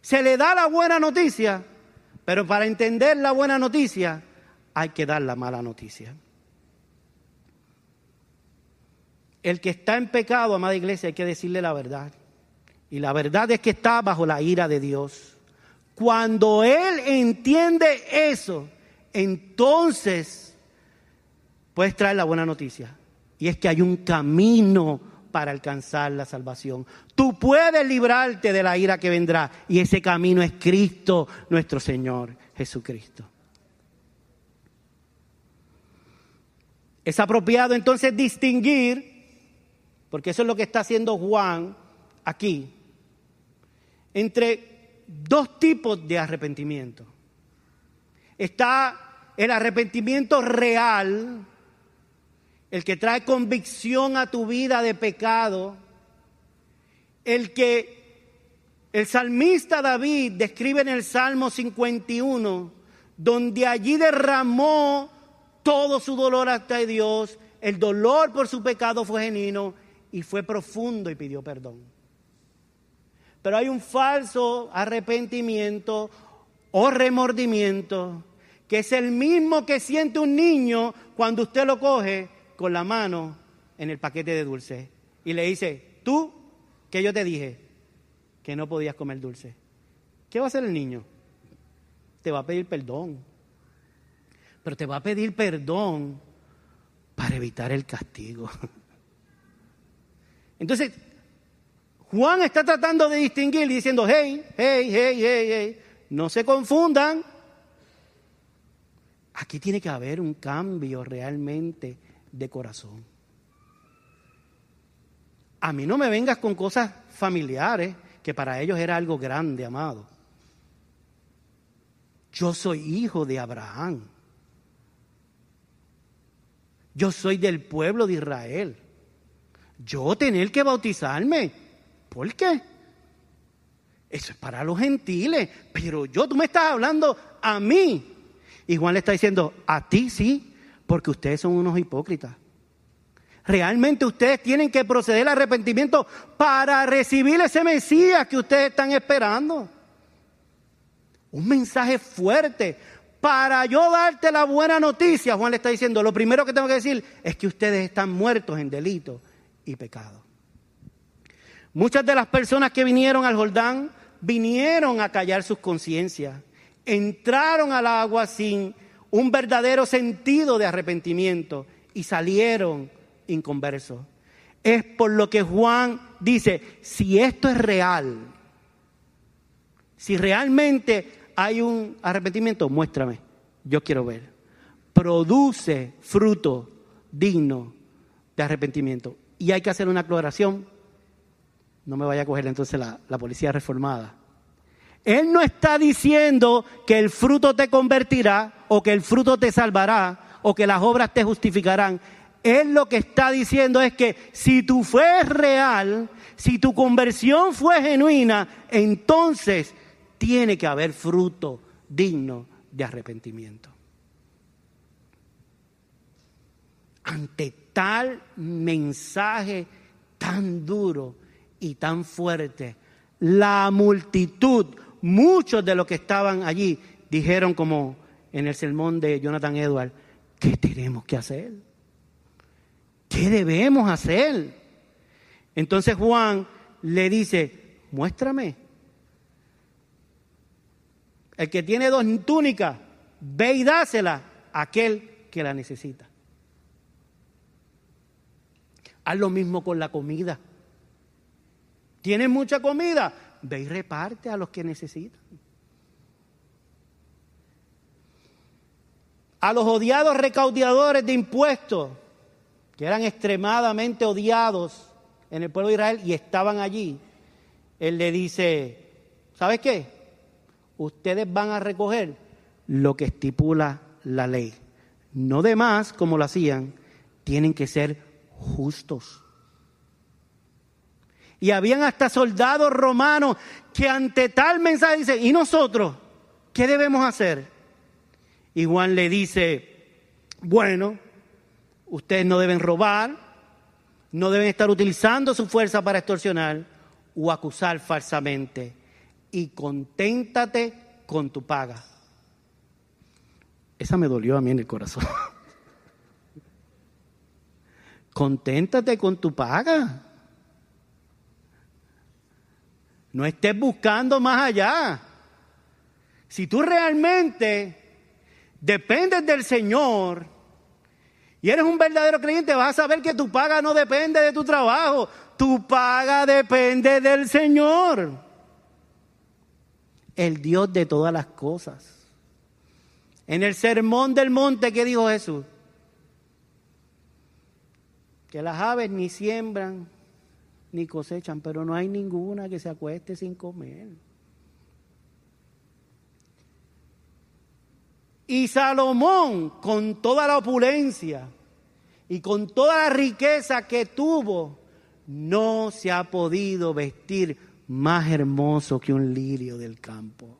Se le da la buena noticia, pero para entender la buena noticia hay que dar la mala noticia. El que está en pecado, amada iglesia, hay que decirle la verdad. Y la verdad es que está bajo la ira de Dios. Cuando Él entiende eso, entonces puedes traer la buena noticia. Y es que hay un camino para alcanzar la salvación. Tú puedes librarte de la ira que vendrá. Y ese camino es Cristo, nuestro Señor Jesucristo. Es apropiado entonces distinguir, porque eso es lo que está haciendo Juan aquí, entre dos tipos de arrepentimiento. Está el arrepentimiento real, el que trae convicción a tu vida de pecado, el que el salmista David describe en el Salmo 51, donde allí derramó todo su dolor hasta Dios, el dolor por su pecado fue genuino y fue profundo y pidió perdón. Pero hay un falso arrepentimiento o remordimiento que es el mismo que siente un niño cuando usted lo coge con la mano en el paquete de dulce y le dice, tú, que yo te dije que no podías comer dulce. ¿Qué va a hacer el niño? Te va a pedir perdón. Pero te va a pedir perdón para evitar el castigo. Entonces, Juan está tratando de distinguir diciendo, hey, hey, hey, hey, hey, no se confundan. Aquí tiene que haber un cambio realmente de corazón. A mí no me vengas con cosas familiares que para ellos era algo grande, amado. Yo soy hijo de Abraham. Yo soy del pueblo de Israel. Yo tener que bautizarme. ¿Por qué? Eso es para los gentiles. Pero yo, tú me estás hablando a mí. Y Juan le está diciendo, a ti sí, porque ustedes son unos hipócritas. Realmente ustedes tienen que proceder al arrepentimiento para recibir ese Mesías que ustedes están esperando. Un mensaje fuerte. Para yo darte la buena noticia, Juan le está diciendo, lo primero que tengo que decir es que ustedes están muertos en delito y pecado. Muchas de las personas que vinieron al Jordán vinieron a callar sus conciencias, entraron al agua sin un verdadero sentido de arrepentimiento y salieron inconversos. Es por lo que Juan dice, si esto es real, si realmente hay un arrepentimiento, muéstrame, yo quiero ver. Produce fruto digno de arrepentimiento. Y hay que hacer una aclaración. No me vaya a coger entonces la, la policía reformada. Él no está diciendo que el fruto te convertirá o que el fruto te salvará o que las obras te justificarán. Él lo que está diciendo es que si tu fe es real, si tu conversión fue genuina, entonces tiene que haber fruto digno de arrepentimiento. Ante tal mensaje tan duro y tan fuerte, la multitud, muchos de los que estaban allí, dijeron como en el sermón de Jonathan Edwards, ¿qué tenemos que hacer? ¿Qué debemos hacer? Entonces Juan le dice, muéstrame. El que tiene dos túnicas, ve y dásela a aquel que la necesita. Haz lo mismo con la comida. ¿Tienes mucha comida? Ve y reparte a los que necesitan. A los odiados recaudadores de impuestos, que eran extremadamente odiados en el pueblo de Israel y estaban allí, él le dice, ¿sabes qué? Ustedes van a recoger lo que estipula la ley. No de más, como lo hacían, tienen que ser justos. Y habían hasta soldados romanos que ante tal mensaje dicen, ¿y nosotros qué debemos hacer? Y Juan le dice, bueno, ustedes no deben robar, no deben estar utilizando su fuerza para extorsionar o acusar falsamente. y conténtate con tu paga. Esa me dolió a mí en el corazón. conténtate con tu paga. No estés buscando más allá. Si tú realmente dependes del Señor y eres un verdadero creyente, vas a saber que tu paga no depende de tu trabajo, tu paga depende del Señor, el Dios de todas las cosas. En el sermón del monte, ¿qué dijo Jesús? Que las aves ni siembran ni cosechan, pero no hay ninguna que se acueste sin comer. Y Salomón, con toda la opulencia y con toda la riqueza que tuvo, no se ha podido vestir más hermoso que un lirio del campo.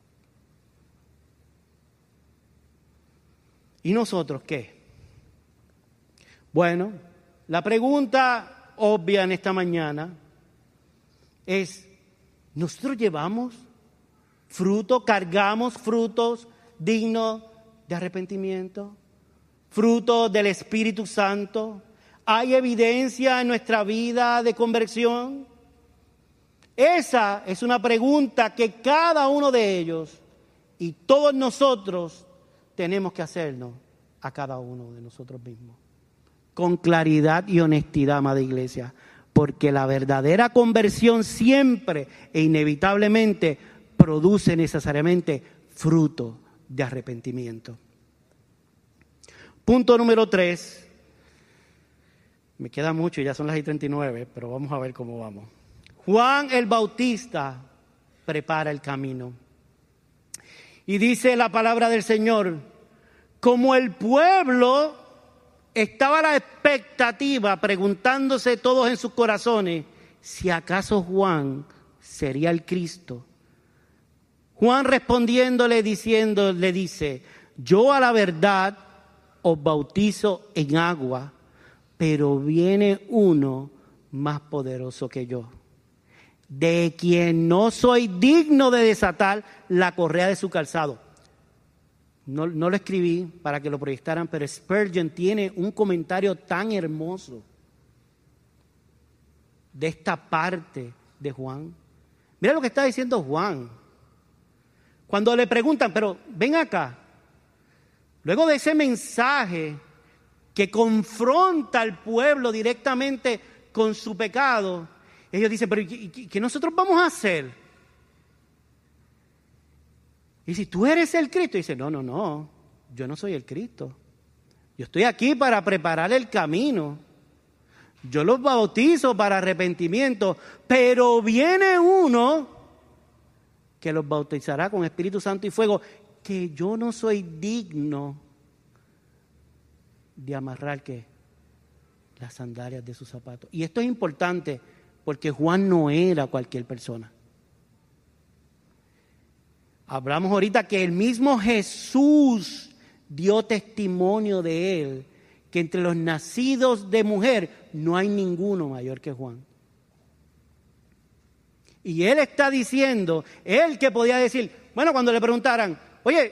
¿Y nosotros qué? Bueno, la pregunta obvia en esta mañana es, ¿nosotros llevamos fruto, cargamos frutos dignos de arrepentimiento, fruto del Espíritu Santo? ¿Hay evidencia en nuestra vida de conversión? Esa es una pregunta que cada uno de ellos y todos nosotros tenemos que hacernos a cada uno de nosotros mismos. Con claridad y honestidad, amada iglesia. Porque la verdadera conversión siempre e inevitablemente produce necesariamente fruto de arrepentimiento. Punto número tres. Me queda mucho, ya son las y 39, pero vamos a ver cómo vamos. Juan el Bautista prepara el camino. Y dice la palabra del Señor, como el pueblo estaba a la expectativa, preguntándose todos en sus corazones, si acaso Juan sería el Cristo. Juan respondiéndole diciendo, le dice, yo a la verdad os bautizo en agua, pero viene uno más poderoso que yo, de quien no soy digno de desatar la correa de su calzado. No, no, lo escribí para que lo proyectaran, pero Spurgeon tiene un comentario tan hermoso de esta parte de Juan. Mira lo que está diciendo Juan. Cuando le preguntan, pero ven acá, luego de ese mensaje que confronta al pueblo directamente con su pecado, ellos dicen, pero ¿qué, nosotros vamos a hacer? Y si tú eres el Cristo, dice, no, no, no, yo no soy el Cristo. Yo estoy aquí para preparar el camino. Yo los bautizo para arrepentimiento, pero viene uno que los bautizará con Espíritu Santo y fuego, que yo no soy digno de amarrar que las sandalias de sus zapatos. Y esto es importante porque Juan no era cualquier persona. Hablamos ahorita que el mismo Jesús dio testimonio de él, que entre los nacidos de mujer no hay ninguno mayor que Juan. Y él está diciendo, él que podía decir, bueno, cuando le preguntaran, oye,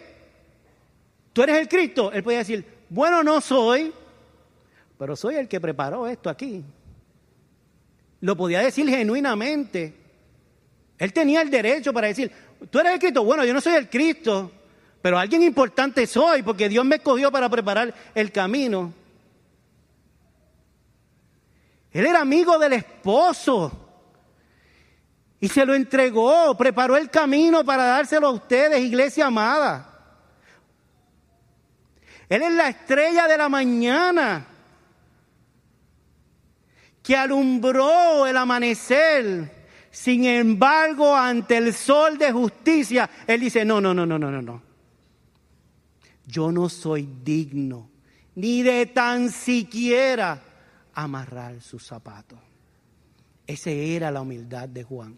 ¿tú eres el Cristo? Él podía decir, bueno, no soy, pero soy el que preparó esto aquí. Lo podía decir genuinamente. Él tenía el derecho para decir, tú eres el Cristo. Bueno, yo no soy el Cristo, pero alguien importante soy porque Dios me escogió para preparar el camino. Él era amigo del esposo. Y se lo entregó, preparó el camino para dárselo a ustedes, iglesia amada. Él es la estrella de la mañana que alumbró el amanecer. Sin embargo, ante el sol de justicia, Él dice, no, no, no, no, no, no, no. Yo no soy digno ni de tan siquiera amarrar sus zapatos. Esa era la humildad de Juan.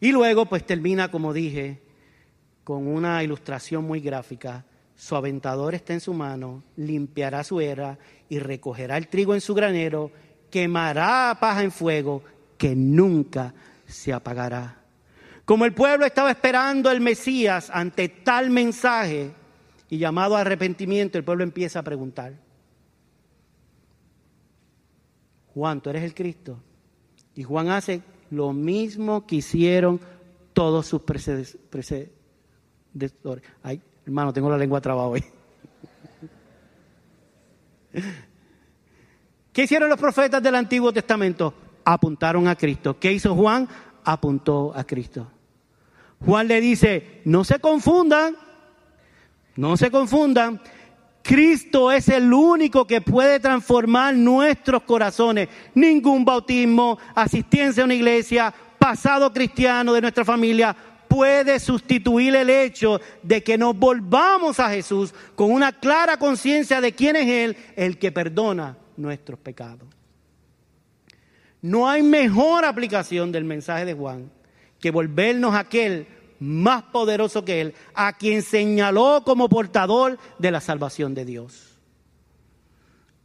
Y luego pues termina, como dije, con una ilustración muy gráfica. Su aventador está en su mano, limpiará su era y recogerá el trigo en su granero, quemará paja en fuego que nunca se apagará. Como el pueblo estaba esperando el Mesías ante tal mensaje y llamado a arrepentimiento, el pueblo empieza a preguntar, Juan, ¿tú eres el Cristo? Y Juan hace lo mismo que hicieron todos sus precedentes. Ay, hermano, tengo la lengua trabada hoy. ¿Qué hicieron los profetas del Antiguo Testamento? Apuntaron a Cristo. ¿Qué hizo Juan? Apuntó a Cristo. Juan le dice, no se confundan, no se confundan. Cristo es el único que puede transformar nuestros corazones. Ningún bautismo, asistencia a una iglesia, pasado cristiano de nuestra familia puede sustituir el hecho de que nos volvamos a Jesús con una clara conciencia de quién es Él, el que perdona nuestros pecados. No hay mejor aplicación del mensaje de Juan que volvernos a aquel más poderoso que Él, a quien señaló como portador de la salvación de Dios.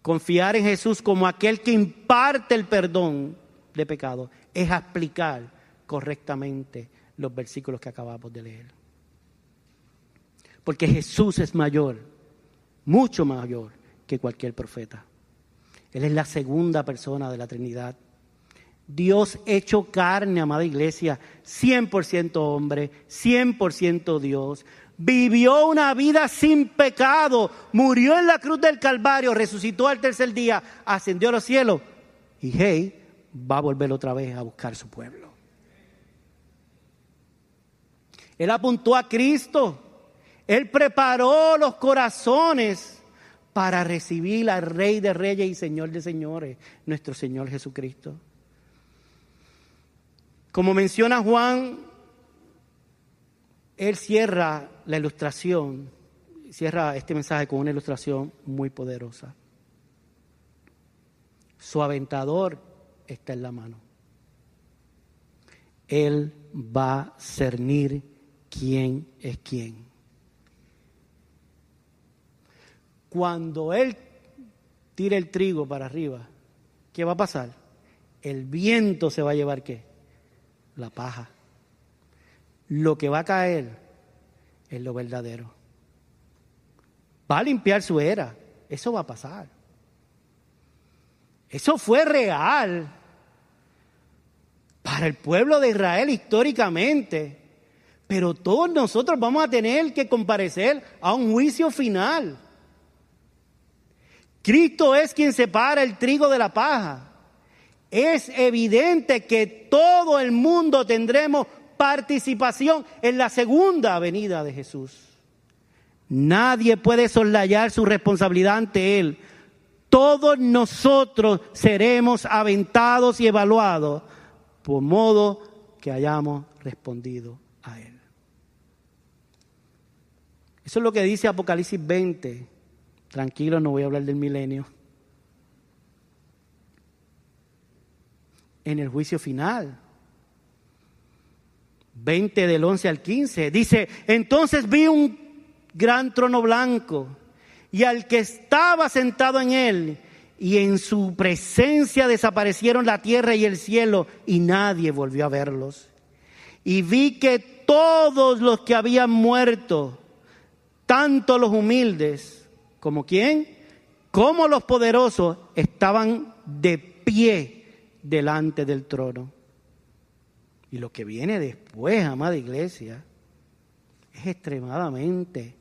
Confiar en Jesús como aquel que imparte el perdón de pecado es aplicar correctamente los versículos que acabamos de leer. Porque Jesús es mayor, mucho mayor que cualquier profeta. Él es la segunda persona de la Trinidad. Dios hecho carne, amada iglesia, 100% hombre, 100% Dios. Vivió una vida sin pecado, murió en la cruz del Calvario, resucitó al tercer día, ascendió a los cielos y hey, va a volver otra vez a buscar su pueblo. Él apuntó a Cristo. Él preparó los corazones para recibir al Rey de Reyes y Señor de Señores, nuestro Señor Jesucristo. Como menciona Juan, él cierra la ilustración, cierra este mensaje con una ilustración muy poderosa. Su aventador está en la mano. Él va a cernir quién es quién. Cuando Él tire el trigo para arriba, ¿qué va a pasar? El viento se va a llevar qué? La paja. Lo que va a caer es lo verdadero. Va a limpiar su era. Eso va a pasar. Eso fue real para el pueblo de Israel históricamente. Pero todos nosotros vamos a tener que comparecer a un juicio final. Cristo es quien separa el trigo de la paja. Es evidente que todo el mundo tendremos participación en la segunda venida de Jesús. Nadie puede soslayar su responsabilidad ante Él. Todos nosotros seremos aventados y evaluados por modo que hayamos respondido a Él. Eso es lo que dice Apocalipsis 20. Tranquilo, no voy a hablar del milenio. En el juicio final. 20 del 11 al 15. Dice, entonces vi un gran trono blanco y al que estaba sentado en él y en su presencia desaparecieron la tierra y el cielo y nadie volvió a verlos. Y vi que todos los que habían muerto, tanto los humildes como quién, como los poderosos estaban de pie delante del trono. Y lo que viene después, amada iglesia, es extremadamente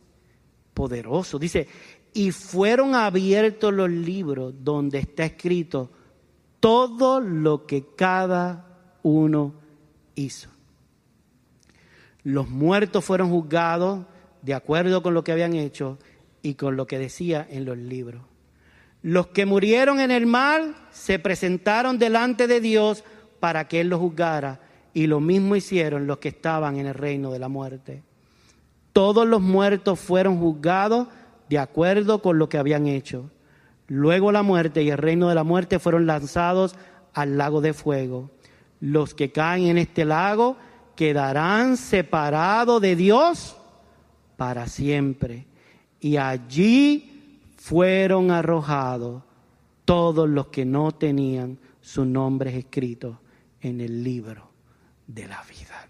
poderoso. Dice, y fueron abiertos los libros donde está escrito todo lo que cada uno hizo. Los muertos fueron juzgados de acuerdo con lo que habían hecho y con lo que decía en los libros. Los que murieron en el mal se presentaron delante de Dios para que Él los juzgara y lo mismo hicieron los que estaban en el reino de la muerte. Todos los muertos fueron juzgados de acuerdo con lo que habían hecho. Luego la muerte y el reino de la muerte fueron lanzados al lago de fuego. Los que caen en este lago quedarán separados de Dios para siempre. Y allí fueron arrojados todos los que no tenían sus nombres escritos en el libro de la vida.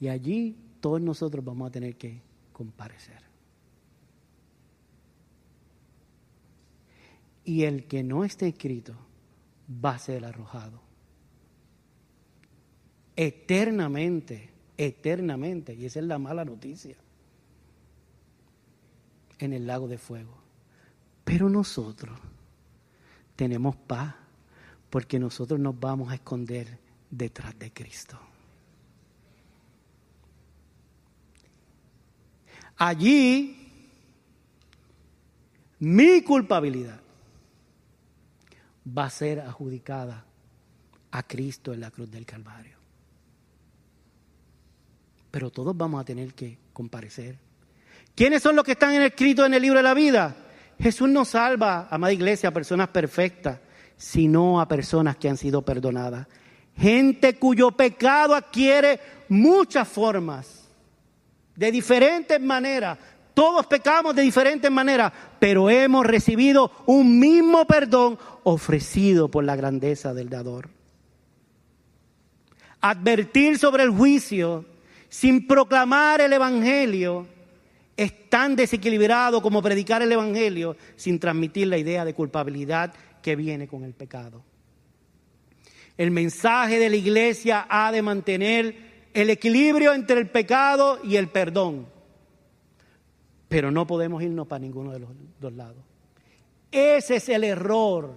Y allí todos nosotros vamos a tener que comparecer. Y el que no esté escrito va a ser arrojado. Eternamente, eternamente. Y esa es la mala noticia. En el lago de fuego. Pero nosotros tenemos paz porque nosotros nos vamos a esconder detrás de Cristo. Allí, mi culpabilidad va a ser adjudicada a Cristo en la cruz del Calvario. Pero todos vamos a tener que comparecer. ¿Quiénes son los que están escritos en el libro de la vida? Jesús no salva, amada iglesia, a personas perfectas, sino a personas que han sido perdonadas. Gente cuyo pecado adquiere muchas formas, de diferentes maneras. Todos pecamos de diferentes maneras, pero hemos recibido un mismo perdón ofrecido por la grandeza del dador. Advertir sobre el juicio sin proclamar el Evangelio es tan desequilibrado como predicar el Evangelio sin transmitir la idea de culpabilidad que viene con el pecado. El mensaje de la iglesia ha de mantener el equilibrio entre el pecado y el perdón. Pero no podemos irnos para ninguno de los dos lados. Ese es el error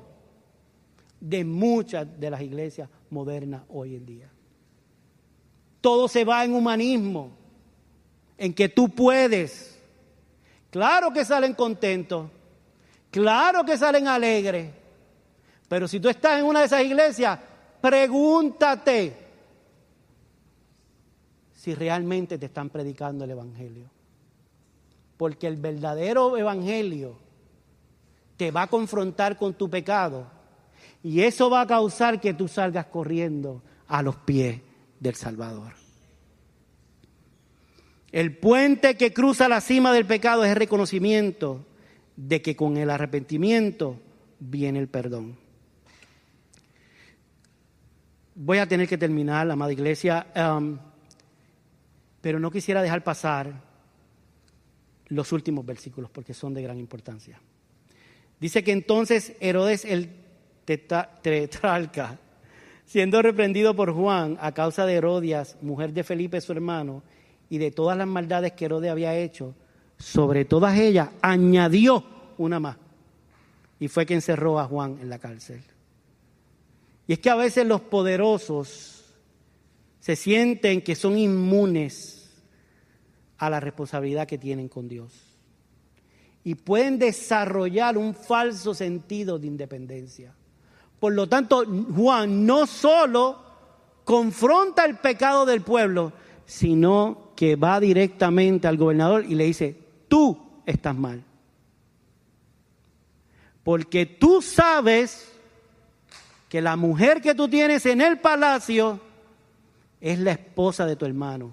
de muchas de las iglesias modernas hoy en día. Todo se va en humanismo, en que tú puedes. Claro que salen contentos, claro que salen alegres, pero si tú estás en una de esas iglesias, pregúntate si realmente te están predicando el Evangelio. Porque el verdadero Evangelio te va a confrontar con tu pecado y eso va a causar que tú salgas corriendo a los pies del Salvador. El puente que cruza la cima del pecado es el reconocimiento de que con el arrepentimiento viene el perdón voy a tener que terminar, amada iglesia, um, pero no quisiera dejar pasar los últimos versículos porque son de gran importancia. Dice que entonces Herodes el tetrarca, siendo reprendido por Juan a causa de Herodias, mujer de Felipe su hermano, y de todas las maldades que Herodes había hecho, sobre todas ellas añadió una más. Y fue que encerró a Juan en la cárcel. Y es que a veces los poderosos se sienten que son inmunes a la responsabilidad que tienen con Dios. Y pueden desarrollar un falso sentido de independencia. Por lo tanto, Juan no solo confronta el pecado del pueblo, sino que va directamente al gobernador y le dice, tú estás mal. Porque tú sabes que la mujer que tú tienes en el palacio es la esposa de tu hermano.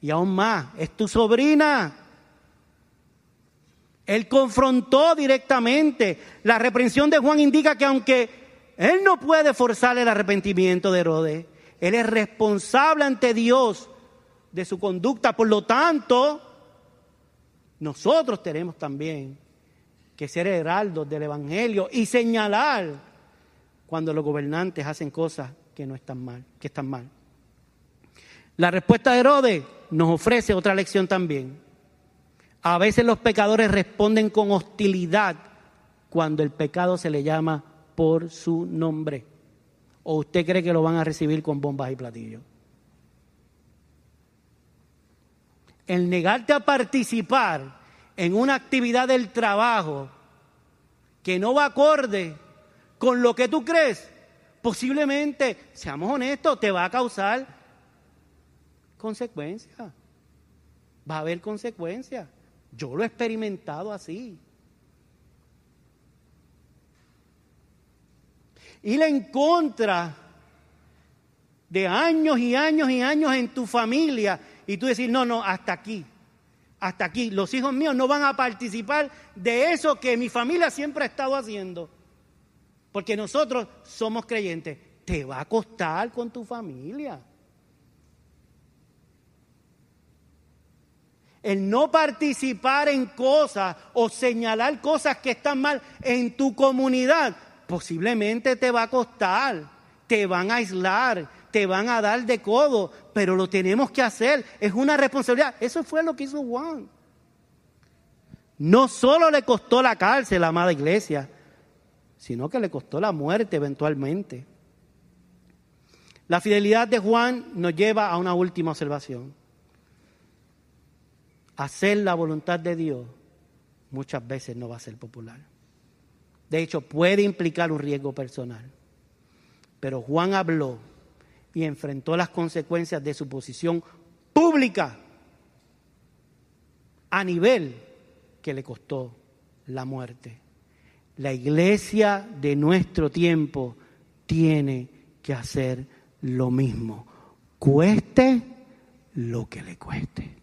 Y aún más, es tu sobrina. Él confrontó directamente. La reprensión de Juan indica que aunque él no puede forzar el arrepentimiento de Herodes, él es responsable ante Dios de su conducta. Por lo tanto, nosotros tenemos también que ser heraldos del Evangelio y señalar cuando los gobernantes hacen cosas que no están mal, que están mal. La respuesta de Herodes nos ofrece otra lección también. A veces los pecadores responden con hostilidad cuando el pecado se le llama por su nombre. ¿O usted cree que lo van a recibir con bombas y platillos? El negarte a participar en una actividad del trabajo que no va acorde con lo que tú crees, posiblemente, seamos honestos, te va a causar consecuencias. Va a haber consecuencias. Yo lo he experimentado así. Ir en contra de años y años y años en tu familia y tú decir, no, no, hasta aquí, hasta aquí. Los hijos míos no van a participar de eso que mi familia siempre ha estado haciendo. Porque nosotros somos creyentes. Te va a costar con tu familia. El no participar en cosas o señalar cosas que están mal en tu comunidad, posiblemente te va a costar, te van a aislar, te van a dar de codo, pero lo tenemos que hacer, es una responsabilidad. Eso fue lo que hizo Juan. No solo le costó la cárcel la amada iglesia, sino que le costó la muerte eventualmente. La fidelidad de Juan nos lleva a una última observación. Hacer la voluntad de Dios muchas veces no va a ser popular. De hecho, puede implicar un riesgo personal. Pero Juan habló y enfrentó las consecuencias de su posición pública a nivel que le costó la muerte. La iglesia de nuestro tiempo tiene que hacer lo mismo, cueste lo que le cueste.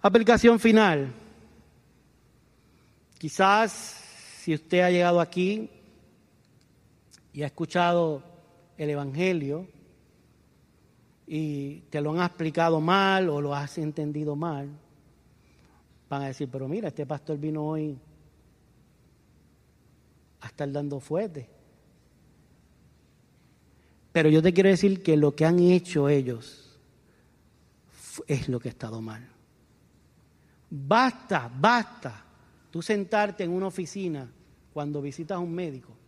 Aplicación final. Quizás si usted ha llegado aquí y ha escuchado el Evangelio y te lo han explicado mal o lo has entendido mal, van a decir, pero mira, este pastor vino hoy a estar dando fuerte. Pero yo te quiero decir que lo que han hecho ellos es lo que ha estado mal. Basta, basta tú sentarte en una oficina cuando visitas a un médico.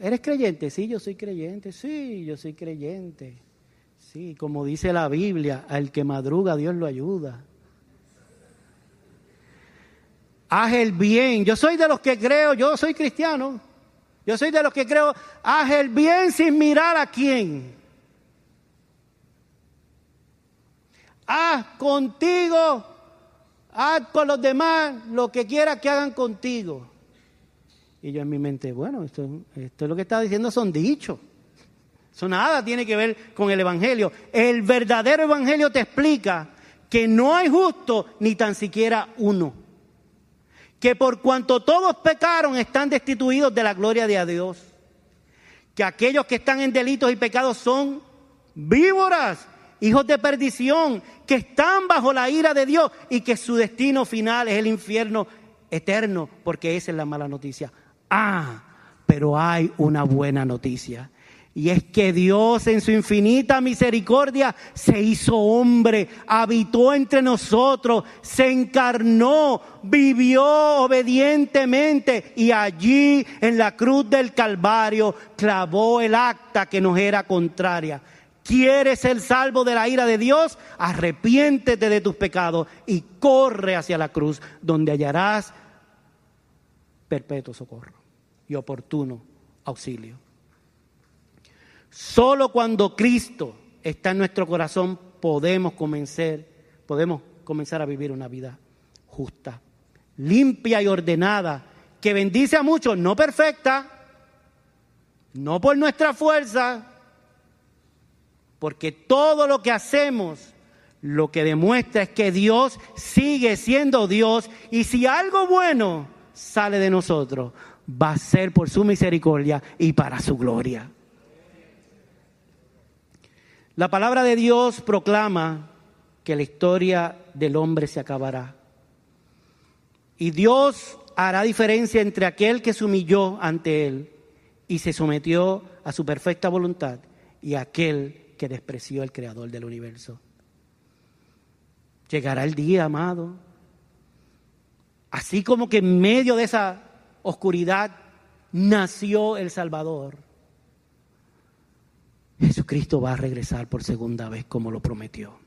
¿Eres creyente? Sí, yo soy creyente. Sí, yo soy creyente. Sí, como dice la Biblia, al que madruga Dios lo ayuda. Haz el bien. Yo soy de los que creo, yo soy cristiano. Yo soy de los que creo, haz el bien sin mirar a quién. Haz contigo, haz con los demás lo que quieras que hagan contigo. Y yo en mi mente, bueno, esto, esto es lo que está diciendo son dichos. Eso nada tiene que ver con el Evangelio. El verdadero Evangelio te explica que no hay justo ni tan siquiera uno que por cuanto todos pecaron están destituidos de la gloria de Dios, que aquellos que están en delitos y pecados son víboras, hijos de perdición, que están bajo la ira de Dios y que su destino final es el infierno eterno, porque esa es la mala noticia. Ah, pero hay una buena noticia. Y es que Dios en su infinita misericordia se hizo hombre, habitó entre nosotros, se encarnó, vivió obedientemente y allí en la cruz del Calvario clavó el acta que nos era contraria. ¿Quieres ser salvo de la ira de Dios? Arrepiéntete de tus pecados y corre hacia la cruz, donde hallarás perpetuo socorro y oportuno auxilio. Solo cuando Cristo está en nuestro corazón podemos comenzar, podemos comenzar a vivir una vida justa, limpia y ordenada, que bendice a muchos, no perfecta, no por nuestra fuerza, porque todo lo que hacemos lo que demuestra es que Dios sigue siendo Dios y si algo bueno sale de nosotros, va a ser por su misericordia y para su gloria. La palabra de Dios proclama que la historia del hombre se acabará. Y Dios hará diferencia entre aquel que se humilló ante Él y se sometió a su perfecta voluntad y aquel que despreció al Creador del universo. Llegará el día, amado. Así como que en medio de esa oscuridad nació el Salvador Jesucristo va a regresar por segunda vez como lo prometió.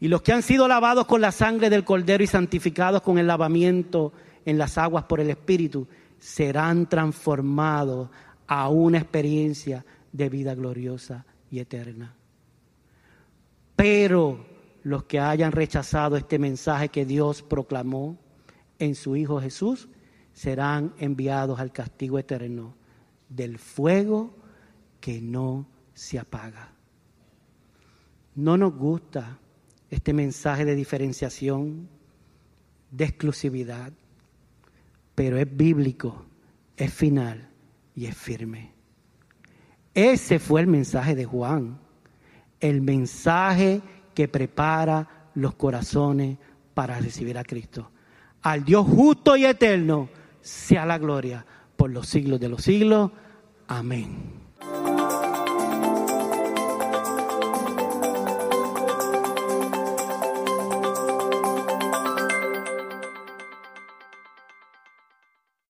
Y los que han sido lavados con la sangre del Cordero y santificados con el lavamiento en las aguas por el Espíritu, serán transformados a una experiencia de vida gloriosa y eterna. Pero los que hayan rechazado este mensaje que Dios proclamó en su Hijo Jesús, serán enviados al castigo eterno del fuego que no se apaga. No nos gusta este mensaje de diferenciación, de exclusividad, pero es bíblico, es final y es firme. Ese fue el mensaje de Juan. el mensaje que prepara los corazones para recibir a Cristo. Al Dios justo y eterno sea la gloria por los siglos de los siglos. Amén.